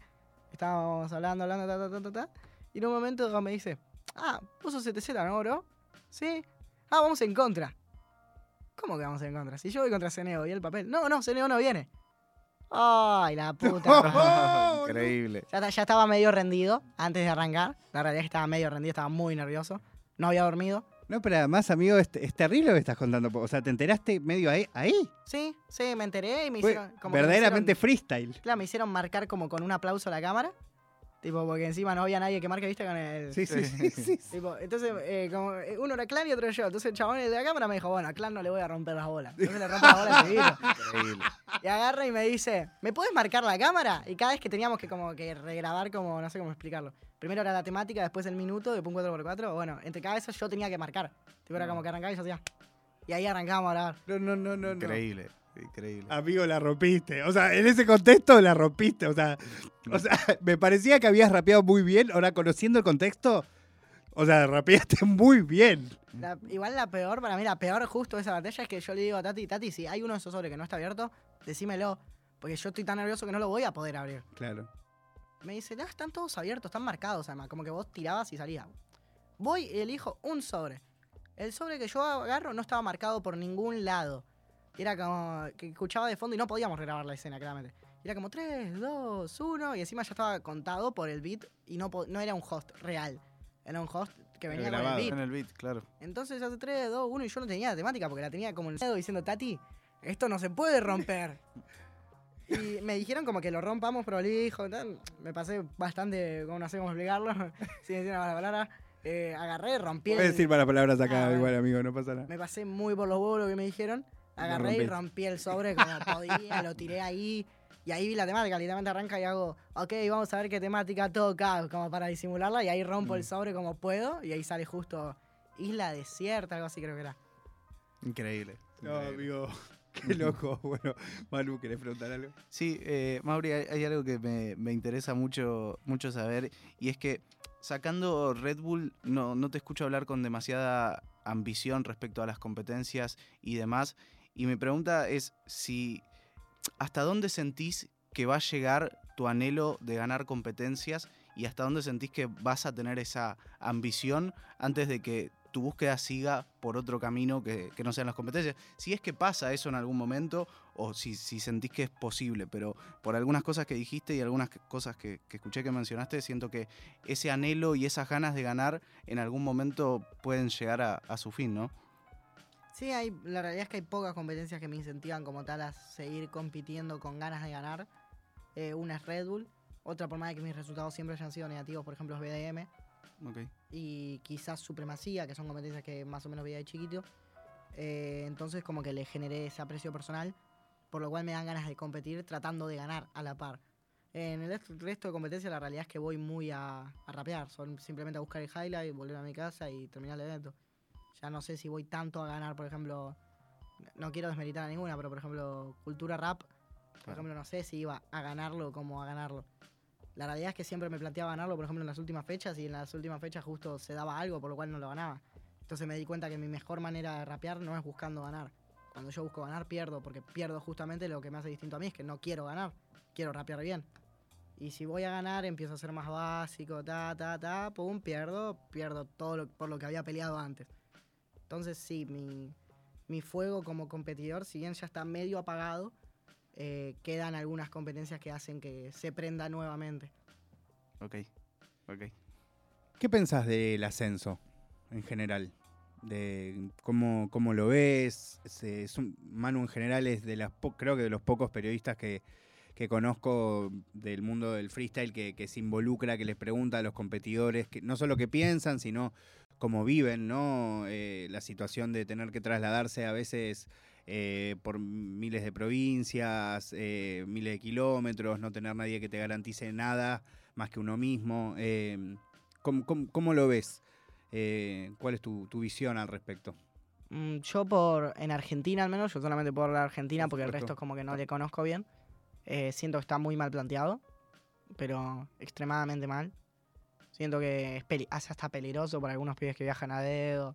Estábamos hablando, hablando, ta, ta, ta, ta, ta. Y en un momento me dice, ah, vos sos CTZ, ¿no, bro? Sí. Ah, vamos en contra. ¿Cómo que vamos en contra? Si yo voy contra Ceneo y el papel. No, no, Ceneo no viene. Ay, la (laughs) puta. Increíble. Ya, ya estaba medio rendido antes de arrancar. La realidad es que estaba medio rendido, estaba muy nervioso. No había dormido. No, pero además, amigo, es, es terrible lo que estás contando. O sea, ¿te enteraste medio ahí? ahí? Sí, sí, me enteré y me Fue hicieron. como me verdaderamente hicieron- freestyle. Claro, me hicieron marcar como con un aplauso a la cámara. Tipo, porque encima no había nadie que marque, viste, con el. Sí, sí, sí. sí, (laughs) sí. Tipo, entonces, eh, como eh, uno era Clan y otro yo. Entonces el chabón de la cámara me dijo, bueno, a Clan no le voy a romper las bolas. Entonces le rompo las bolas seguido. Increíble. Y agarra y me dice, ¿me puedes marcar la cámara? Y cada vez que teníamos que como que regrabar, como, no sé cómo explicarlo. Primero era la temática, después el minuto, después un 4x4. Bueno, entre cada eso yo tenía que marcar. Tipo, era como que arrancaba y yo hacía. Y ahí arrancábamos a grabar. No, no, no, no. no. Increíble. Amigo, la rompiste. O sea, en ese contexto la rompiste. O sea, o sea, (laughs) me parecía que habías rapeado muy bien. Ahora, conociendo el contexto, o sea, rapeaste (laughs) muy bien. La- igual la peor, para mí, la peor justo de esa batalla es que yo le digo a Tati, Tati, si hay uno de esos sobres que no está abierto, decímelo. Porque yo estoy tan nervioso que no lo voy a poder abrir. Claro. Me dice, no, están todos abiertos, están marcados además. Como que vos tirabas y salías. Voy y elijo un sobre. El sobre que yo agarro no estaba marcado por ningún lado. Era como que escuchaba de fondo y no podíamos regrabar la escena, claramente. Era como 3, 2, 1 y encima ya estaba contado por el beat y no, no era un host real. Era un host que venía con el grabado. beat. En el beat, claro. Entonces hace 3, 2, 1 y yo no tenía la temática porque la tenía como en el dedo diciendo, Tati, esto no se puede romper. (laughs) Y me dijeron como que lo rompamos prolijo. y tal. Me pasé bastante, como no sé cómo explicarlo, (laughs) sin decir una mala palabra. Eh, agarré, rompí Puedes el... decir malas palabras acá, Ah, igual, amigo, no pasa nada. Me pasé muy por los huevos lo que me dijeron. Agarré y rompí el sobre como podía, lo tiré ahí. Y ahí vi la temática, literalmente arranca y hago, ok, vamos a ver qué temática toca, como para disimularla. Y ahí rompo Mm. el sobre como puedo. Y ahí sale justo Isla Desierta, algo así creo que era. Increíble. No, increíble. amigo, (laughs) qué loco. (laughs) Bueno, Manu, ¿querés preguntar algo? Sí, eh, Mauri, hay, hay algo que me, me interesa mucho, mucho saber y es que sacando Red Bull no, no te escucho hablar con demasiada ambición respecto a las competencias y demás. Y mi pregunta es si hasta dónde sentís que va a llegar tu anhelo de ganar competencias y hasta dónde sentís que vas a tener esa ambición antes de que tu búsqueda siga por otro camino que, no sean las competencias. Si es que pasa eso en algún momento o si, sentís que es posible, pero por algunas cosas que dijiste y algunas cosas que, que escuché que mencionaste, siento que ese anhelo y esas ganas de ganar en algún momento pueden llegar a, a su fin, ¿no? Sí, hay, la realidad es que hay pocas competencias que me incentivan como tal a seguir compitiendo con ganas de ganar. Eh, una es Red Bull, otra por más de que mis resultados siempre hayan sido negativos, por ejemplo es BDM. Ok. y quizás supremacía, que son competencias que más o menos veía de chiquito. Eh, entonces como que le generé ese aprecio personal, por lo cual me dan ganas de competir tratando de ganar a la par. En el est- resto de competencias la realidad es que voy muy a, a rapear, son simplemente a buscar el highlight, volver a mi casa y terminar el evento. Ya no sé si voy tanto a ganar, por ejemplo, no quiero desmeritar a ninguna, pero por ejemplo, cultura rap, por Claro. ejemplo, no sé si iba a ganarlo como a ganarlo. La realidad es que siempre me planteaba ganarlo, por ejemplo, en las últimas fechas, y en las últimas fechas justo se daba algo, por lo cual no lo ganaba. Entonces me di cuenta que mi mejor manera de rapear no es buscando ganar. Cuando yo busco ganar, pierdo, porque pierdo justamente lo que me hace distinto a mí, es que no quiero ganar, quiero rapear bien. Y si voy a ganar, empiezo a ser más básico, ta, ta, ta, pum, pierdo, pierdo todo lo- por lo que había peleado antes. Entonces sí, mi, mi fuego como competidor, si bien ya está medio apagado, eh, quedan algunas competencias que hacen que se prenda nuevamente. Ok. Ok. ¿Qué pensás del ascenso en general? De cómo, cómo lo ves. Se- es un- Manu en general es de las po- creo que de los pocos periodistas que, que conozco del mundo del freestyle que, que se involucra, que les pregunta a los competidores, que no solo qué piensan, sino cómo viven, ¿no? Eh, la situación de tener que trasladarse a veces eh, por miles de provincias, eh, miles de kilómetros, no tener nadie que te garantice nada más que uno mismo. ¿cómo, cómo- cómo lo ves? ¿Cuál es tu, tu visión al respecto? Mm, yo por, en Argentina al menos, yo solamente puedo hablar de Argentina Por porque el resto es como que no le conozco bien. Eh, siento que está muy mal planteado, pero extremadamente mal. Siento que es hace hasta peligroso para algunos pibes que viajan a dedo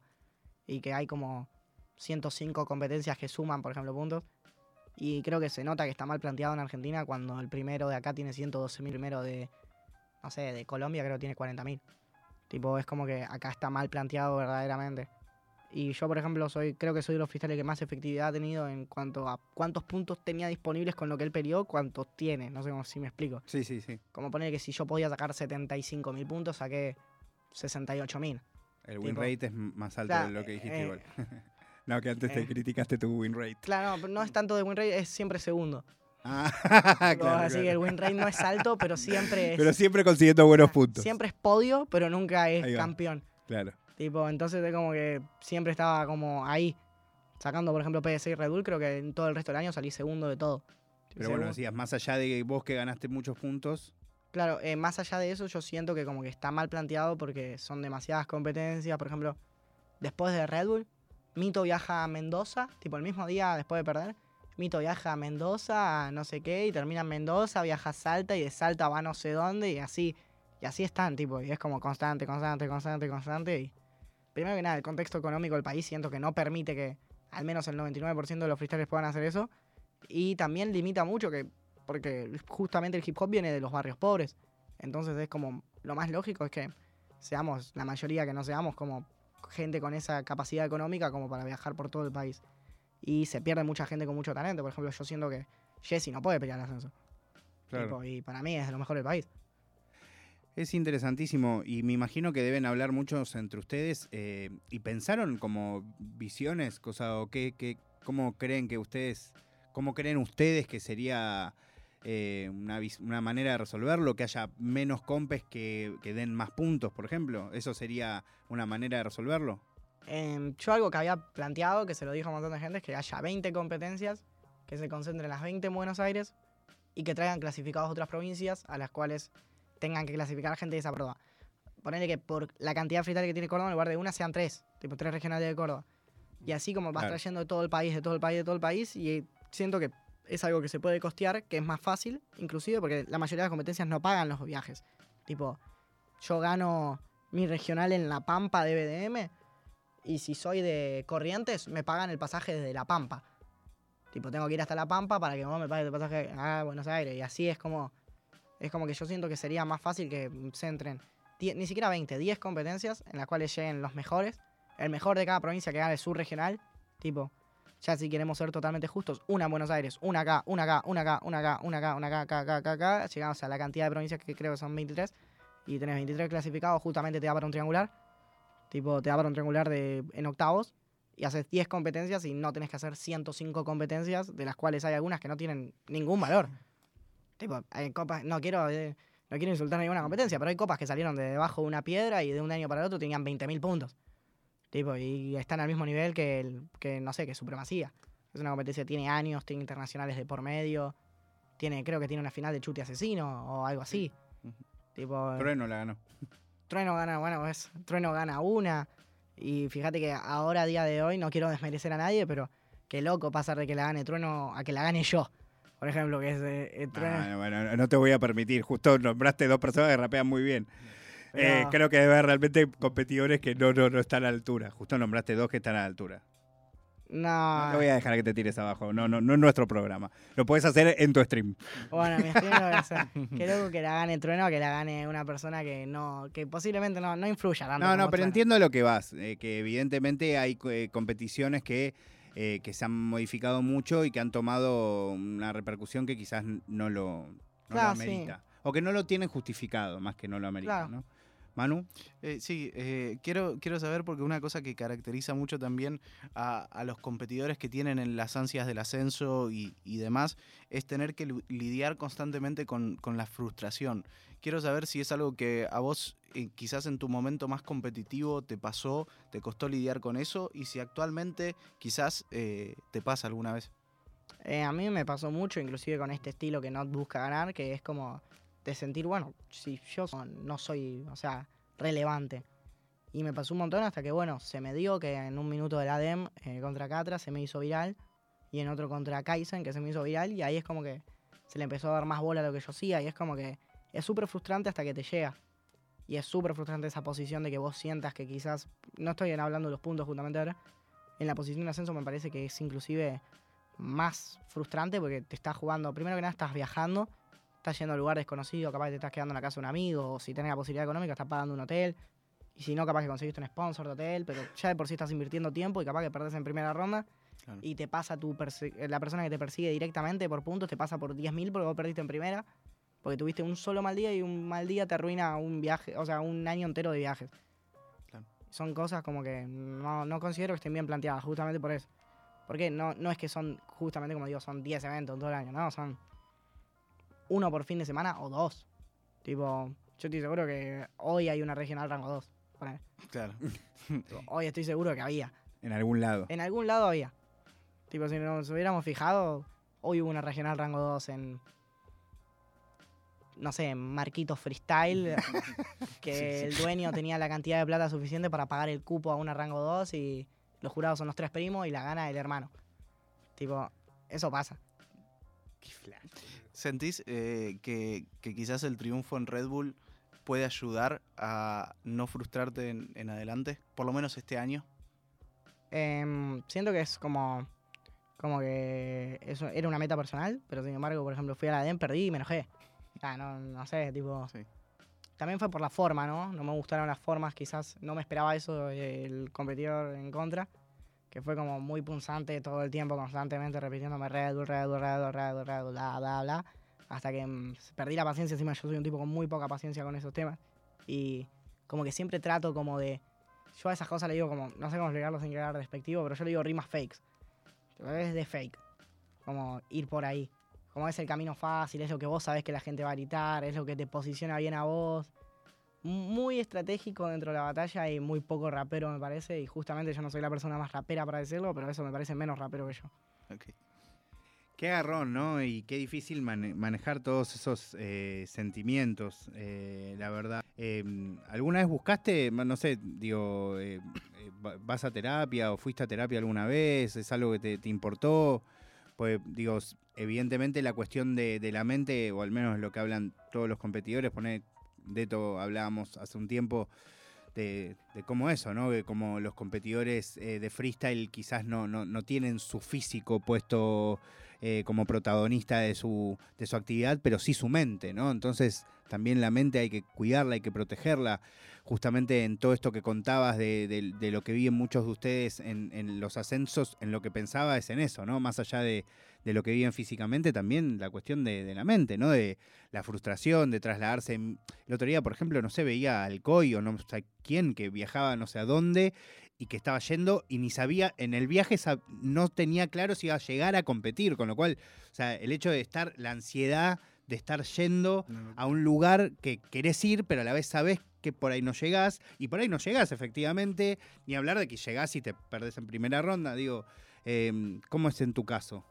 y que hay como 105 competencias que suman, por ejemplo, puntos. Y creo que se nota que está mal planteado en Argentina cuando el primero de acá tiene 112.000, primero de, no sé, de Colombia creo que tiene 40.000. Tipo, es como que acá está mal planteado verdaderamente. Y yo, por ejemplo, soy creo que soy de los freestyles que más efectividad ha tenido en cuanto a cuántos puntos tenía disponibles con lo que él peleó, cuántos tiene. No sé cómo si me explico. Sí, sí, sí. Como poner que si yo podía sacar 75.000 puntos, saqué 68.000. El win Tipo, rate es más alto claro, de lo que dijiste eh, igual. (laughs) no, que antes te eh. criticaste tu win rate. Claro, no, es tanto de win rate, es siempre segundo. Ah, (laughs) claro, así claro. que el win rate no es alto, pero siempre (laughs) es. Pero siempre consiguiendo buenos puntos. Siempre es podio, pero nunca es campeón. Claro. Tipo, entonces es como que siempre estaba como ahí. Sacando, por ejemplo, PDC y Red Bull, creo que en todo el resto del año salí segundo de todo. Pero bueno, decías, más allá de que vos que ganaste muchos puntos, Claro, eh, más allá de eso, yo siento que como que está mal planteado porque son demasiadas competencias. Por ejemplo, después de Red Bull, Mito viaja a Mendoza, tipo el mismo día después de perder. Mito viaja a Mendoza, a no sé qué, y termina en Mendoza, viaja a Salta y de Salta va a no sé dónde y así. Y así están, tipo, y es como constante, constante, constante, constante. Y primero que nada, el contexto económico del país siento que no permite que al menos el 99% de los freestyles puedan hacer eso. Y también limita mucho que, porque justamente el hip hop viene de los barrios pobres. Entonces es como, lo más lógico es que seamos, la mayoría que no seamos como gente con esa capacidad económica como para viajar por todo el país. Y se pierde mucha gente con mucho talento. Por ejemplo, yo siento que Jesse no puede pelear el ascenso. claro. Tipo, y para mí es lo mejor del país. Es interesantísimo y me imagino que deben hablar muchos entre ustedes eh, y pensaron como visiones, cosa o qué, qué- cómo creen que ustedes, cómo creen ustedes que sería eh, una, una manera de resolverlo, que haya menos compes que, que den más puntos, por ejemplo. ¿Eso sería una manera de resolverlo? Em, yo algo que había planteado, que se lo dijo a un montón de gente, es que haya 20 competencias, que se concentren las 20 en Buenos Aires y que traigan clasificados otras provincias a las cuales tengan que clasificar gente de esa prueba. Ponerle que por la cantidad de freestyle que tiene Córdoba, en lugar de una sean tres, tipo tres regionales de Córdoba. Y así como vas Claro. trayendo de todo el país, de todo el país, de todo el país, y siento que es algo que se puede costear, que es más fácil, inclusive porque la mayoría de las competencias no pagan los viajes. Tipo, yo gano mi regional en La Pampa de BDM, y si soy de Corrientes, me pagan el pasaje desde La Pampa. Tipo, tengo que ir hasta La Pampa para que vos me pagues el pasaje a Buenos Aires. Y así es como. Es como que yo siento que sería más fácil que se entren ni siquiera 20, 10 competencias en las cuales lleguen los mejores. El mejor de cada provincia que gane su regional. Tipo, ya si queremos ser totalmente justos, una en Buenos Aires, una acá, una acá, una acá, una acá, una acá, una acá, acá, acá, acá, acá. Llegamos a la cantidad de provincias que creo que son 23. Y tenés 23 clasificados, justamente te da para un triangular. Tipo, te da para un triangular de, en octavos y haces 10 competencias y no tenés que hacer 105 competencias, de las cuales hay algunas que no tienen ningún valor. Tipo, hay copas, no quiero, eh, no quiero insultar ninguna competencia, pero hay copas que salieron de debajo de una piedra y de un año para el otro tenían 20.000 puntos. Tipo, y están al mismo nivel que, el, que, no sé, que Supremacía. Es una competencia que tiene años, tiene internacionales de por medio, tiene, creo que tiene una final de chute asesino o algo así. Tipo, Trueno la ganó. Trueno gana, bueno, es, Trueno gana una. Y fíjate que ahora, a día de hoy, no quiero desmerecer a nadie, pero qué loco pasar de que la gane Trueno a que la gane yo. Por ejemplo, que es eh. Ah, bueno, no te voy a permitir. Justo nombraste dos personas que rapean muy bien. Eh, creo que debe haber realmente competidores que no, no, no están a la altura. Justo nombraste dos que están a la altura. No, No te voy a dejar que te tires abajo. No, no, no es nuestro programa. Lo puedes hacer en tu stream. bueno, mi stream lo voy a hacer. (laughs) Qué loco que la gane Trueno que la gane una persona que no, que posiblemente no, no influya tanto. No, no, pero Trueno. entiendo lo que vas. eh, que evidentemente hay eh, competiciones que, eh, que se han modificado mucho y que han tomado una repercusión que quizás no lo, no lo Claro, sí. amerita. O que no lo tienen justificado, más que no lo amerita, Claro. ¿no? Manu, Eh, sí, eh, quiero, quiero saber porque una cosa que caracteriza mucho también a, a los competidores que tienen en las ansias del ascenso y, y demás es tener que lidiar constantemente con, con la frustración. Quiero saber si es algo que a vos eh, quizás en tu momento más competitivo te pasó, te costó lidiar con eso y si actualmente quizás eh, te pasa alguna vez. Eh, a mí me pasó mucho, inclusive con este estilo que no busca ganar, que es como de sentir, bueno, si yo no soy, o sea, relevante. Y me pasó un montón hasta que, bueno, se me dio que en un minuto del ADEM contra Catra se me hizo viral y en otro contra Kaizen que se me hizo viral y ahí es como que se le empezó a dar más bola a lo que yo hacía y es como que es súper frustrante hasta que te llega. Y es súper frustrante esa posición de que vos sientas que quizás, no estoy hablando de los puntos justamente ahora, en la posición de ascenso me parece que es inclusive más frustrante porque te estás jugando, primero que nada estás viajando, estás yendo a lugar desconocido, capaz que te estás quedando en la casa de un amigo, o si tenés la posibilidad económica estás pagando un hotel, y si no, capaz que conseguiste un sponsor de hotel, pero ya de por sí estás invirtiendo tiempo y capaz que perdés en primera ronda Claro. y te pasa tu la persona que te persigue directamente por puntos, te pasa por 10.000 porque vos perdiste en primera, porque tuviste un solo mal día y un mal día te arruina un viaje, o sea, un año entero de viajes. Claro. Son cosas como que no, no considero que estén bien planteadas, justamente por eso. Porque no, no es que son, justamente como digo, son 10 eventos todo el año, no, son uno por fin de semana o dos. Tipo, yo estoy seguro que hoy hay una regional rango 2. ponele. Claro. (laughs) Hoy estoy seguro que había. en algún lado. En algún lado había. Tipo, si nos hubiéramos fijado, hoy hubo una regional rango 2 en. No sé, en Marquitos Freestyle. (laughs) que el dueño tenía la cantidad de plata suficiente para pagar el cupo a una rango 2 y los jurados son los tres primos y la gana el hermano. Tipo, eso pasa. ¿Sentís eh, que, que quizás el triunfo en Red Bull puede ayudar a no frustrarte en, en adelante? Por lo menos este año. Em, siento que es como. Como que eso era una meta personal, pero sin embargo, por ejemplo, fui a la DEM, perdí y me enojé. Sea, no, no sé, tipo. Sí. También fue por la forma, ¿no? No me gustaron las formas, quizás no me esperaba eso el competidor en contra, que fue como muy punzante todo el tiempo, constantemente repitiéndome Red Bull, Red Bull, Red Bull, Red Bull, Red Bull, bla, bla, bla, hasta que mm, perdí la paciencia, encima yo soy un tipo con muy poca paciencia con esos temas, y como que siempre trato como de, yo a esas cosas le digo como, no sé cómo explicarlo sin quedar despectivo, pero yo le digo rimas fakes, es de fake, como ir por ahí, como es el camino fácil, es lo que vos sabés que la gente va a gritar, es lo que te posiciona bien a vos. Muy estratégico dentro de la batalla y muy poco rapero me parece. Y justamente yo no soy la persona más rapera para decirlo, pero eso me parece menos rapero que yo. Ok. Qué agarrón, ¿no? Y qué difícil mane- manejar todos esos eh, sentimientos, eh, la verdad. Eh, ¿Alguna vez buscaste, no sé, digo, eh, va- vas a terapia o fuiste a terapia alguna vez? ¿Es algo que te, te importó? Pues, digo, evidentemente la cuestión de, de la mente, o al menos lo que hablan todos los competidores, poner, de esto hablábamos hace un tiempo, de, de cómo eso, ¿no? Que como los competidores eh, de freestyle quizás no, no, no tienen su físico puesto eh, como protagonista de su, de su actividad, pero sí su mente, ¿no? Entonces también la mente hay que cuidarla, hay que protegerla. Justamente en todo esto que contabas de, de- de lo que viven muchos de ustedes en, en los ascensos, en lo que pensaba es en eso, ¿no? Más allá de, de lo que viven físicamente, también la cuestión de, de la mente, ¿no? De la frustración, de trasladarse. El otro día, por ejemplo, no sé, veía al COI o no sé quién que viajaba no sé a dónde y que estaba yendo y ni sabía, en el viaje no tenía claro si iba a llegar a competir, con lo cual, o sea, el hecho de estar, la ansiedad de estar yendo a un lugar que querés ir, pero a la vez sabés que por ahí no llegás, y por ahí no llegás efectivamente, ni hablar de que llegás y te perdés en primera ronda, digo, eh, ¿cómo es en tu caso?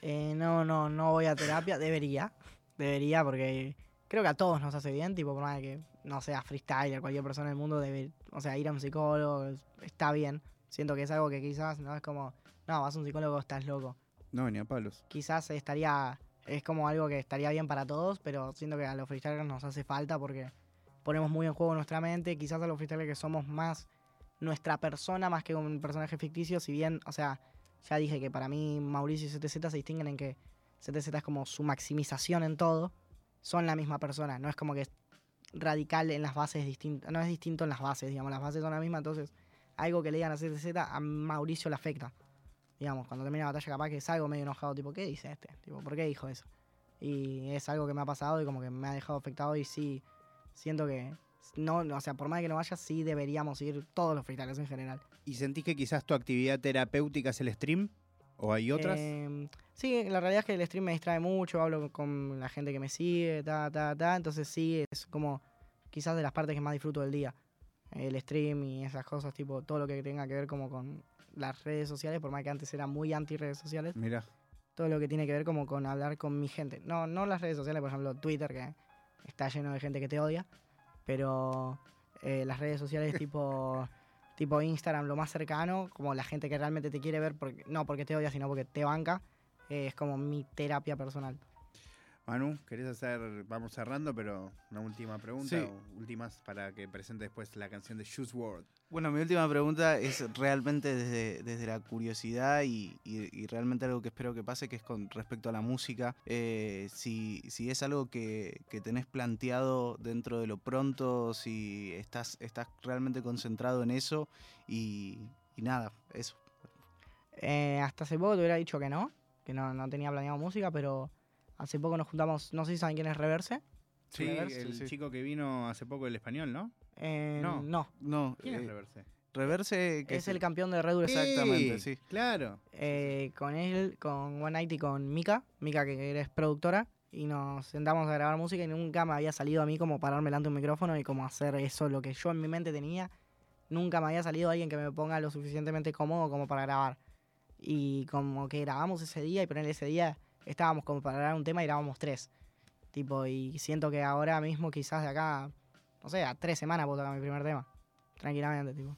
Eh, no, no, no voy a terapia. Debería. Debería porque creo que a todos nos hace bien, tipo, por más que no sea freestyler, cualquier persona del mundo debe, o sea, ir a un psicólogo es- está bien. Siento que es algo que quizás, no es como, no, vas a un psicólogo, estás loco. No, ni a palos. Quizás estaría, es como algo que estaría bien para todos, pero siento que a los freestylers nos hace falta porque ponemos muy en juego nuestra mente. Quizás a los freestylers que somos más nuestra persona más que un personaje ficticio, si bien, o sea, ya dije que para mí Mauricio y CTZ se distinguen en que CTZ es como su maximización en todo, son la misma persona, no es como que es radical en las bases no es distinto en las bases, digamos, las bases son las mismas, entonces algo que le digan a CTZ a Mauricio le afecta. Digamos, cuando termina la batalla capaz que salgo medio enojado, tipo, ¿qué dice este? Tipo, ¿por qué dijo eso? Y es algo que me ha pasado y como que me ha dejado afectado y sí, siento que, no, no, o sea, por más que no vaya, sí deberíamos ir todos los freestylers en general. ¿Y sentís que quizás tu actividad terapéutica es el stream? ¿O hay otras? Eh, sí, la realidad es que el stream me distrae mucho, hablo con la gente que me sigue, ta, ta, ta. Entonces sí, es como quizás de las partes que más disfruto del día. El stream y esas cosas, tipo todo lo que tenga que ver como con las redes sociales, por más que antes era muy anti redes sociales, Mira. todo lo que tiene que ver como con hablar con mi gente. No, no las redes sociales, por ejemplo Twitter, que está lleno de gente que te odia, pero eh, las redes sociales tipo, (laughs) tipo Instagram, lo más cercano, como la gente que realmente te quiere ver, porque, no porque te odia, sino porque te banca, eh, es como mi terapia personal. Manu, ¿querés hacer, vamos cerrando, pero una última pregunta, Sí. o últimas para que presente después la canción de Shoes World? Bueno, mi última pregunta es realmente desde, desde la curiosidad y, y- y realmente algo que espero que pase, que es con respecto a la música. Eh, si, si es algo que, que tenés planteado dentro de lo pronto, si estás, estás realmente concentrado en eso y, y nada, eso. Eh, hasta hace poco te hubiera dicho que no, que no, no tenía planeado música, pero hace poco nos juntamos, no sé si saben quién es Reverse. Sí, Reverse, el sí. chico que vino hace poco el español, ¿no? Eh, No. no. No, ¿Quién es eh, Reverse? Reverse, que es el campeón de Red Bull Exactamente, sí. Claro. eh, con él, con One Night y con Mika, Mika que eres productora, y nos sentamos a grabar música y nunca me había salido a mí como pararme delante de un micrófono y como hacer eso, lo que yo en mi mente tenía. Nunca me había salido alguien que me ponga lo suficientemente cómodo como para grabar. Y como que grabamos ese día y ponerle ese día estábamos como para un tema y grabamos tres. Tipo, y siento que ahora mismo quizás de acá, no sé, a tres semanas puedo tocar mi primer tema. Tranquilamente, tipo.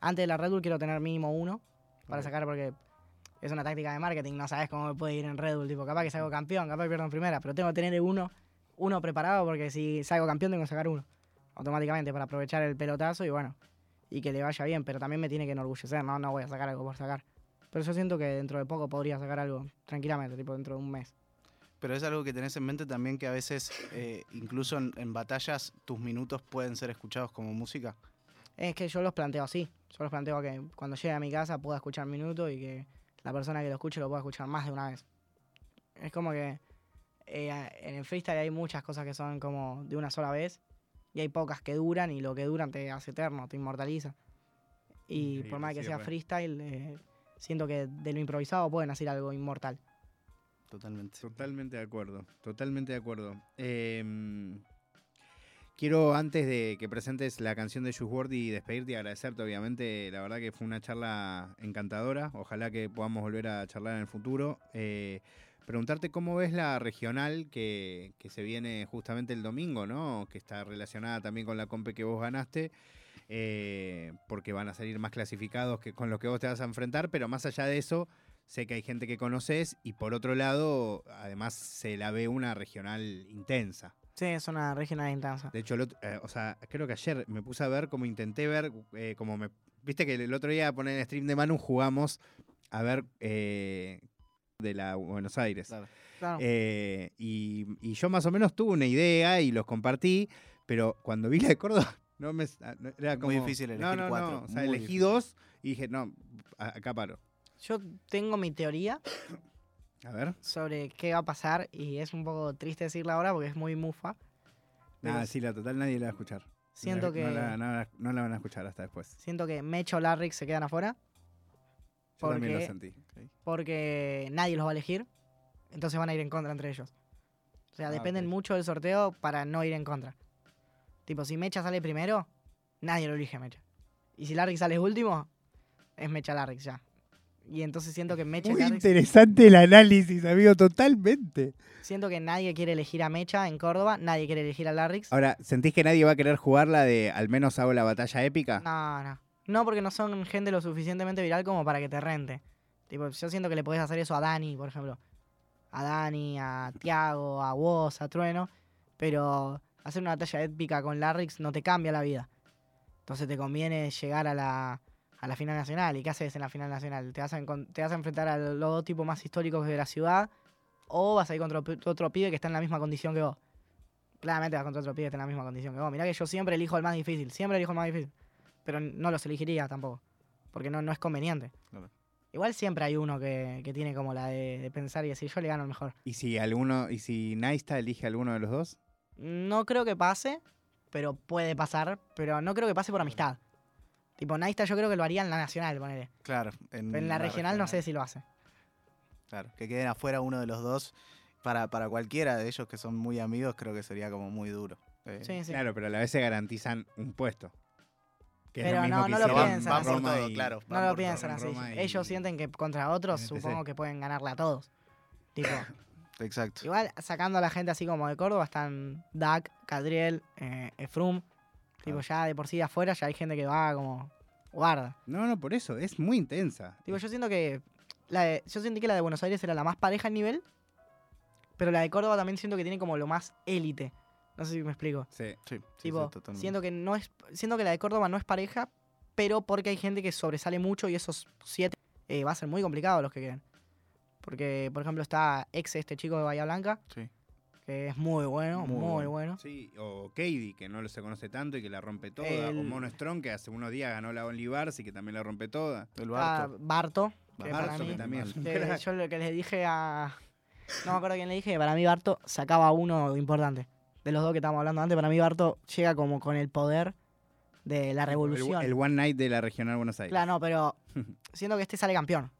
Antes de la Red Bull quiero tener mínimo uno para sacar porque es una táctica de marketing, no sabes cómo me puede ir en Red Bull, tipo, capaz que salgo campeón, capaz que pierdo en primera, pero tengo que tener uno, uno preparado porque si salgo campeón tengo que sacar uno, automáticamente para aprovechar el pelotazo y bueno, y que le vaya bien, pero también me tiene que enorgullecer, no, no voy a sacar algo por sacar. Pero yo siento que dentro de poco podría sacar algo tranquilamente, tipo dentro de un mes. Pero es algo que tenés en mente también que a veces, eh, incluso en, en batallas, tus minutos pueden ser escuchados como música. Es que yo los planteo así. Yo los planteo que cuando llegue a mi casa pueda escuchar minuto y que la persona que lo escuche lo pueda escuchar más de una vez. Es como que eh, en el freestyle hay muchas cosas que son como de una sola vez y hay pocas que duran y lo que duran te hace eterno, te inmortaliza. Y Increíble, por más que sí, sea re. freestyle, eh, siento que de lo improvisado pueden hacer algo inmortal. totalmente. Totalmente de acuerdo, totalmente de acuerdo. Em, quiero, antes de que presentes la canción de Juice y despedirte y agradecerte, obviamente, la verdad que fue una charla encantadora. Ojalá que podamos volver a charlar en el futuro. Eh, preguntarte cómo ves la regional que, que se viene justamente el domingo, ¿no? Que está relacionada también con la compe que vos ganaste. Eh, porque van a salir más clasificados que con los que vos te vas a enfrentar, pero más allá de eso, sé que hay gente que conoces y por otro lado, además se la ve una regional intensa. Sí, es una regional intensa. De hecho, el otro- eh, o sea, creo que ayer me puse a ver, como intenté ver, eh, como me... Viste que el otro día poner en stream de Manu jugamos a ver eh, de la Buenos Aires. Claro. Claro. Eh, y, y yo más o menos tuve una idea y los compartí, pero cuando vi la de Córdoba, no me, ah, no- era como... Muy difícil elegir no, no, cuatro, No, o sea, muy elegí difícil. dos y dije, no, acá paro. Yo tengo mi teoría A ver. sobre qué va a pasar y es un poco triste decirla ahora porque es muy mufa. Nada, sí, la total nadie la va a escuchar. Siento La- que No la, no la- no la van a escuchar hasta después. siento que Mecho o Larrick se quedan afuera Yo también lo Porque- sentí. porque nadie los va a elegir. Entonces van a ir en contra entre ellos. O sea, Ah, dependen mucho del sorteo para no ir en contra. Tipo, si Mecha sale primero, nadie lo elige a Mecha. Y si Larrix sale último, es Mecha Larrix ya. Y entonces siento que Mecha Muy Larrix- interesante el análisis, amigo, totalmente. siento que nadie quiere elegir a Mecha en Córdoba, nadie quiere elegir a Larrix. Ahora, ¿sentís que nadie va a querer jugar la de al menos hago la batalla épica? No, no. No, porque no son gente lo suficientemente viral como para que te rente. Tipo, yo siento que le podés hacer eso a Dani, por ejemplo. A Dani, a Tiago, a Woz, a Trueno. Pero hacer una batalla épica con Larrix no te cambia la vida. Entonces te conviene llegar a la, a la final nacional. ¿Y qué haces en la final nacional? ¿Te vas a, te vas a enfrentar a los dos tipos más históricos de la ciudad? ¿O vas a ir contra otro, otro pibe que está en la misma condición que vos? Claramente vas contra otro pibe que está en la misma condición que vos. Mirá que yo siempre elijo el más difícil. Siempre elijo el más difícil pero no los elegiría tampoco, porque no, no es conveniente. Claro. Igual siempre hay uno que, que tiene como la de, de pensar y decir, yo le gano el mejor. ¿Y si alguno, y si Naista elige a alguno de los dos? No creo que pase, pero puede pasar, pero no creo que pase por amistad. Tipo, Naista yo creo que lo haría en la nacional, ponele. Claro. En la, regional, no sé si lo hace. Claro, que queden afuera uno de los dos. Para, para cualquiera de ellos que son muy amigos, creo que sería como muy duro. Eh, Sí, sí. Claro, pero a la vez se garantizan un puesto. Que es Pero lo mismo no, que no lo piensan van así. por Roma todo, y- claro. No lo piensan en así. Y- Ellos sienten que contra otros supongo que pueden ganarle a todos. Tipo, (laughs) Exacto. igual sacando a la gente así como de Córdoba están Dak, Cadriel, eh, Efrum. Tipo, ya de por sí de afuera ya hay gente que va como guarda. No, no, por eso, es muy intensa. Tipo, yo siento que. La de- yo sentí que la de Buenos Aires era la más pareja en nivel. Pero la de Córdoba también siento que tiene como lo más élite. No sé si me explico. Sí. Sí, sí, tipo, sí, totalmente. siento que no es. Siento que la de Córdoba no es pareja, pero porque hay gente que sobresale mucho y esos siete eh, va a ser muy complicado los que queden. Porque, por ejemplo, está ex este chico de Bahía Blanca, Sí. que es muy bueno, Muy muy, bueno. bueno. Sí, o Katie, que no lo se conoce tanto y que la rompe toda. El- O Mono Strong, que hace unos días ganó la Only Bars y que también la rompe toda. El Barto. Barto, que Barto, para Barto, mí- que también (laughs) que (laughs) yo lo que les dije a. No me acuerdo quién le dije, para mí Barto sacaba uno importante. De los dos que estábamos hablando antes, para mí Barto llega como con el poder de la revolución. El, el One Night de la Regional Buenos Aires. Claro, no, pero (laughs) siento que este sale campeón.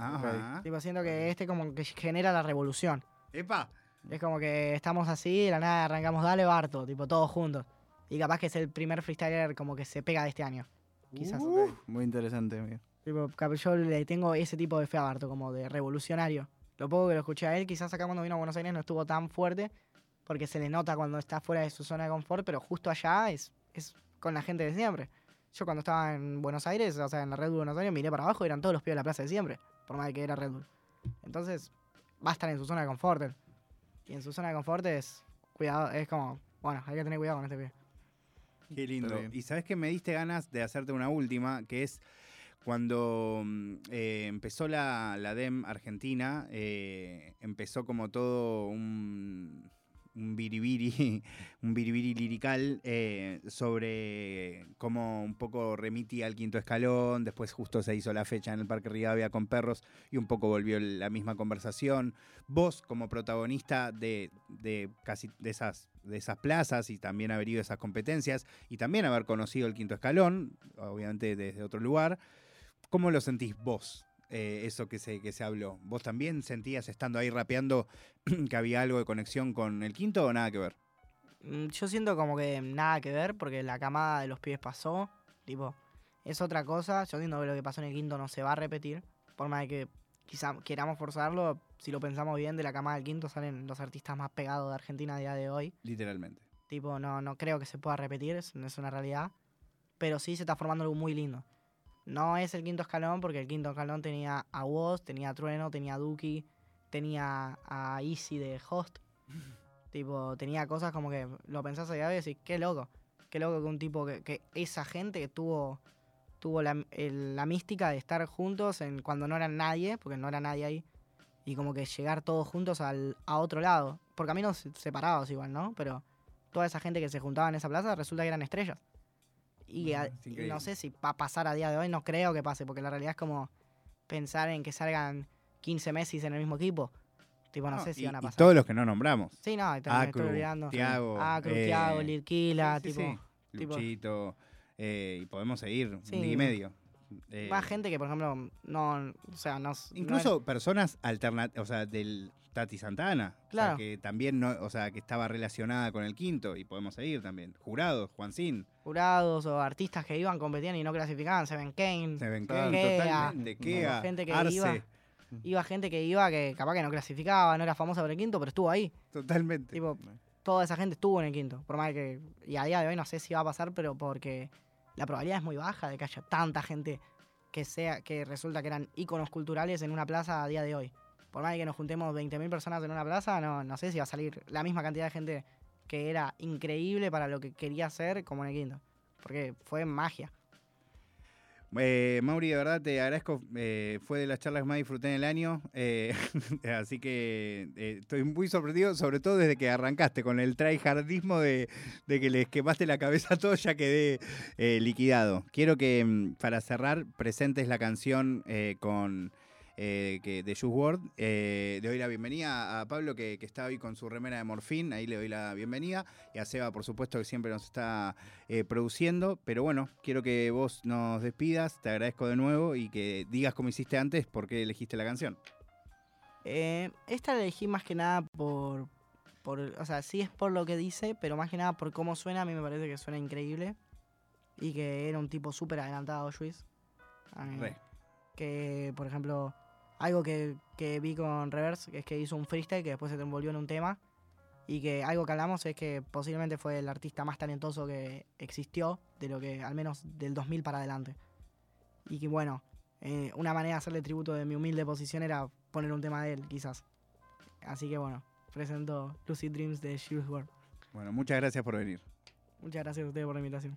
Ajá. Tipo, siento que este como que genera la revolución. Epa. Es como que estamos así, de la nada arrancamos, dale Barto, tipo, todos juntos. Y capaz que es el primer freestyler como que se pega de este año. Quizás. Ok, Muy interesante, amigo. Tipo, yo le tengo ese tipo de fe a Barto, como de revolucionario. Lo poco que lo escuché a él, quizás acá cuando vino a Buenos Aires no estuvo tan fuerte, porque se le nota cuando está fuera de su zona de confort, pero justo allá es, es con la gente de siempre. Yo cuando estaba en Buenos Aires, o sea, en la Red Bull Buenos Aires, miré para abajo y eran todos los pibes de la plaza de siempre, por más de que era Red Bull. Entonces, va a estar en su zona de confort. él. Y en su zona de confort es, cuidado, es como, bueno, hay que tener cuidado con este pibe. Qué lindo. Y sabes que me diste ganas de hacerte una última, que es cuando mm, eh, empezó la, la DEM Argentina, eh, empezó como todo un, un biribiri, (laughs) un biribiri lirical eh, sobre cómo un poco remitía al quinto escalón, después justo se hizo la fecha en el Parque Rivadavia con perros y un poco volvió la misma conversación. Vos como protagonista de, de casi de esas, de esas plazas y también haber ido a esas competencias y también haber conocido el quinto escalón, obviamente desde otro lugar, ¿cómo lo sentís vos? Eh, eso que se, que se habló. ¿Vos también sentías estando ahí rapeando (clears throat) que había algo de conexión con el quinto o nada que ver? Mm, Yo siento como que nada que ver porque la camada de los pibes pasó. Tipo, es otra cosa. Yo entiendo que lo que pasó en el quinto no se va a repetir. Por más de que quizá queramos forzarlo, si lo pensamos bien, de la camada del quinto salen los artistas más pegados de Argentina a día de hoy. Literalmente. Tipo, no, no creo que se pueda repetir, es, es una realidad. Pero sí se está formando algo muy lindo. No es el quinto escalón, porque el quinto escalón tenía a Woz, tenía a Trueno, tenía a Duki, tenía a Easy de Host. (laughs) tipo, tenía cosas como que lo pensás allá y decís, qué loco. Qué loco que un tipo que, que esa gente que tuvo, tuvo la, el- la mística de estar juntos en, cuando no eran nadie, porque no era nadie ahí, y como que llegar todos juntos al, a otro lado. Por caminos se- separados igual, ¿no? Pero toda esa gente que se juntaba en esa plaza resulta que eran estrellas. Y, a- y no sé si va a pasar a día de hoy, no creo que pase, porque la realidad es como pensar en que salgan 15 Messi en el mismo equipo. Tipo, no, No, sé si y, van a y pasar. todos los que no nombramos. Sí, no, también estoy olvidando. Tiago, Acru, eh, Tiago, Lirquila, Sí, sí, tipo. sí. tipo- Luchito, eh, y podemos seguir un día y medio. Eh, Más gente que, por ejemplo, no. O sea, no. no Incluso personas alternativas, o sea, del Tati Santana, o sea, Claro. que también no, o sea, que estaba relacionada con el quinto y podemos seguir también. Jurados, Juancín, jurados o artistas que iban, competían y no clasificaban, Seven Kane. Seven. Kane, Kea, totalmente, Kea, gente que Arce, iba. Iba gente que iba que capaz que no clasificaba, no era famosa por el quinto, pero estuvo ahí. totalmente. Tipo, toda esa gente estuvo en el quinto. Por más que. Y a día de hoy no sé si va a pasar, pero porque la probabilidad es muy baja de que haya tanta gente que sea, que resulta que eran íconos culturales en una plaza a día de hoy. Por más que nos juntemos 20.000 personas en una plaza, no, no sé si va a salir la misma cantidad de gente que era increíble para lo que quería hacer como en el quinto. Porque fue magia. Eh, Mauri, de verdad te agradezco. eh, fue de las charlas que más disfruté en el año. eh, (laughs) así que eh, estoy muy sorprendido, sobre todo desde que arrancaste con el tryhardismo de, de que les quemaste la cabeza a todos, ya quedé liquidado. Quiero que, mm, para cerrar, presentes la canción con. Eh, que, de Juice WRLD. Eh, le doy la bienvenida a Pablo, que, que está hoy con su remera de Morfín. Ahí le doy la bienvenida. Y a Seba, por supuesto, que siempre nos está eh, produciendo. Pero bueno, quiero que vos nos despidas, te agradezco de nuevo y que digas como hiciste antes por qué elegiste la canción. Eh, esta la elegí más que nada por, por. O sea, sí es por lo que dice, pero más que nada por cómo suena. A mí me parece que suena increíble. Y que era un tipo súper adelantado. Eh, Re. que, por ejemplo, algo que, que vi con Reverse, que es que hizo un freestyle que después se envolvió en un tema. Y que algo que hablamos es que posiblemente fue el artista más talentoso que existió, de lo que, al menos del 2000 para adelante. Y que bueno, eh, una manera de hacerle tributo de mi humilde posición era poner un tema de él, quizás. Así que bueno, presento Lucid Dreams de Jules WRLD. Bueno, muchas gracias por venir. Muchas gracias a ustedes por la invitación.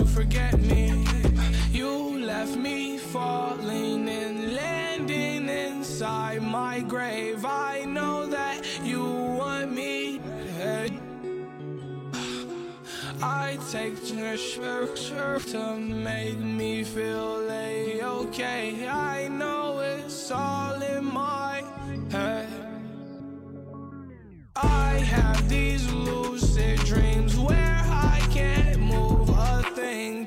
you forget me. You left me falling and landing inside my grave. I know that you want me dead. I take your shirt to make me feel a okay. I know it's all in my head. I have these lucid dreams where I can't move a thing,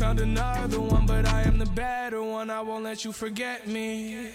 Found another one, but I am the better one. I won't let you forget me.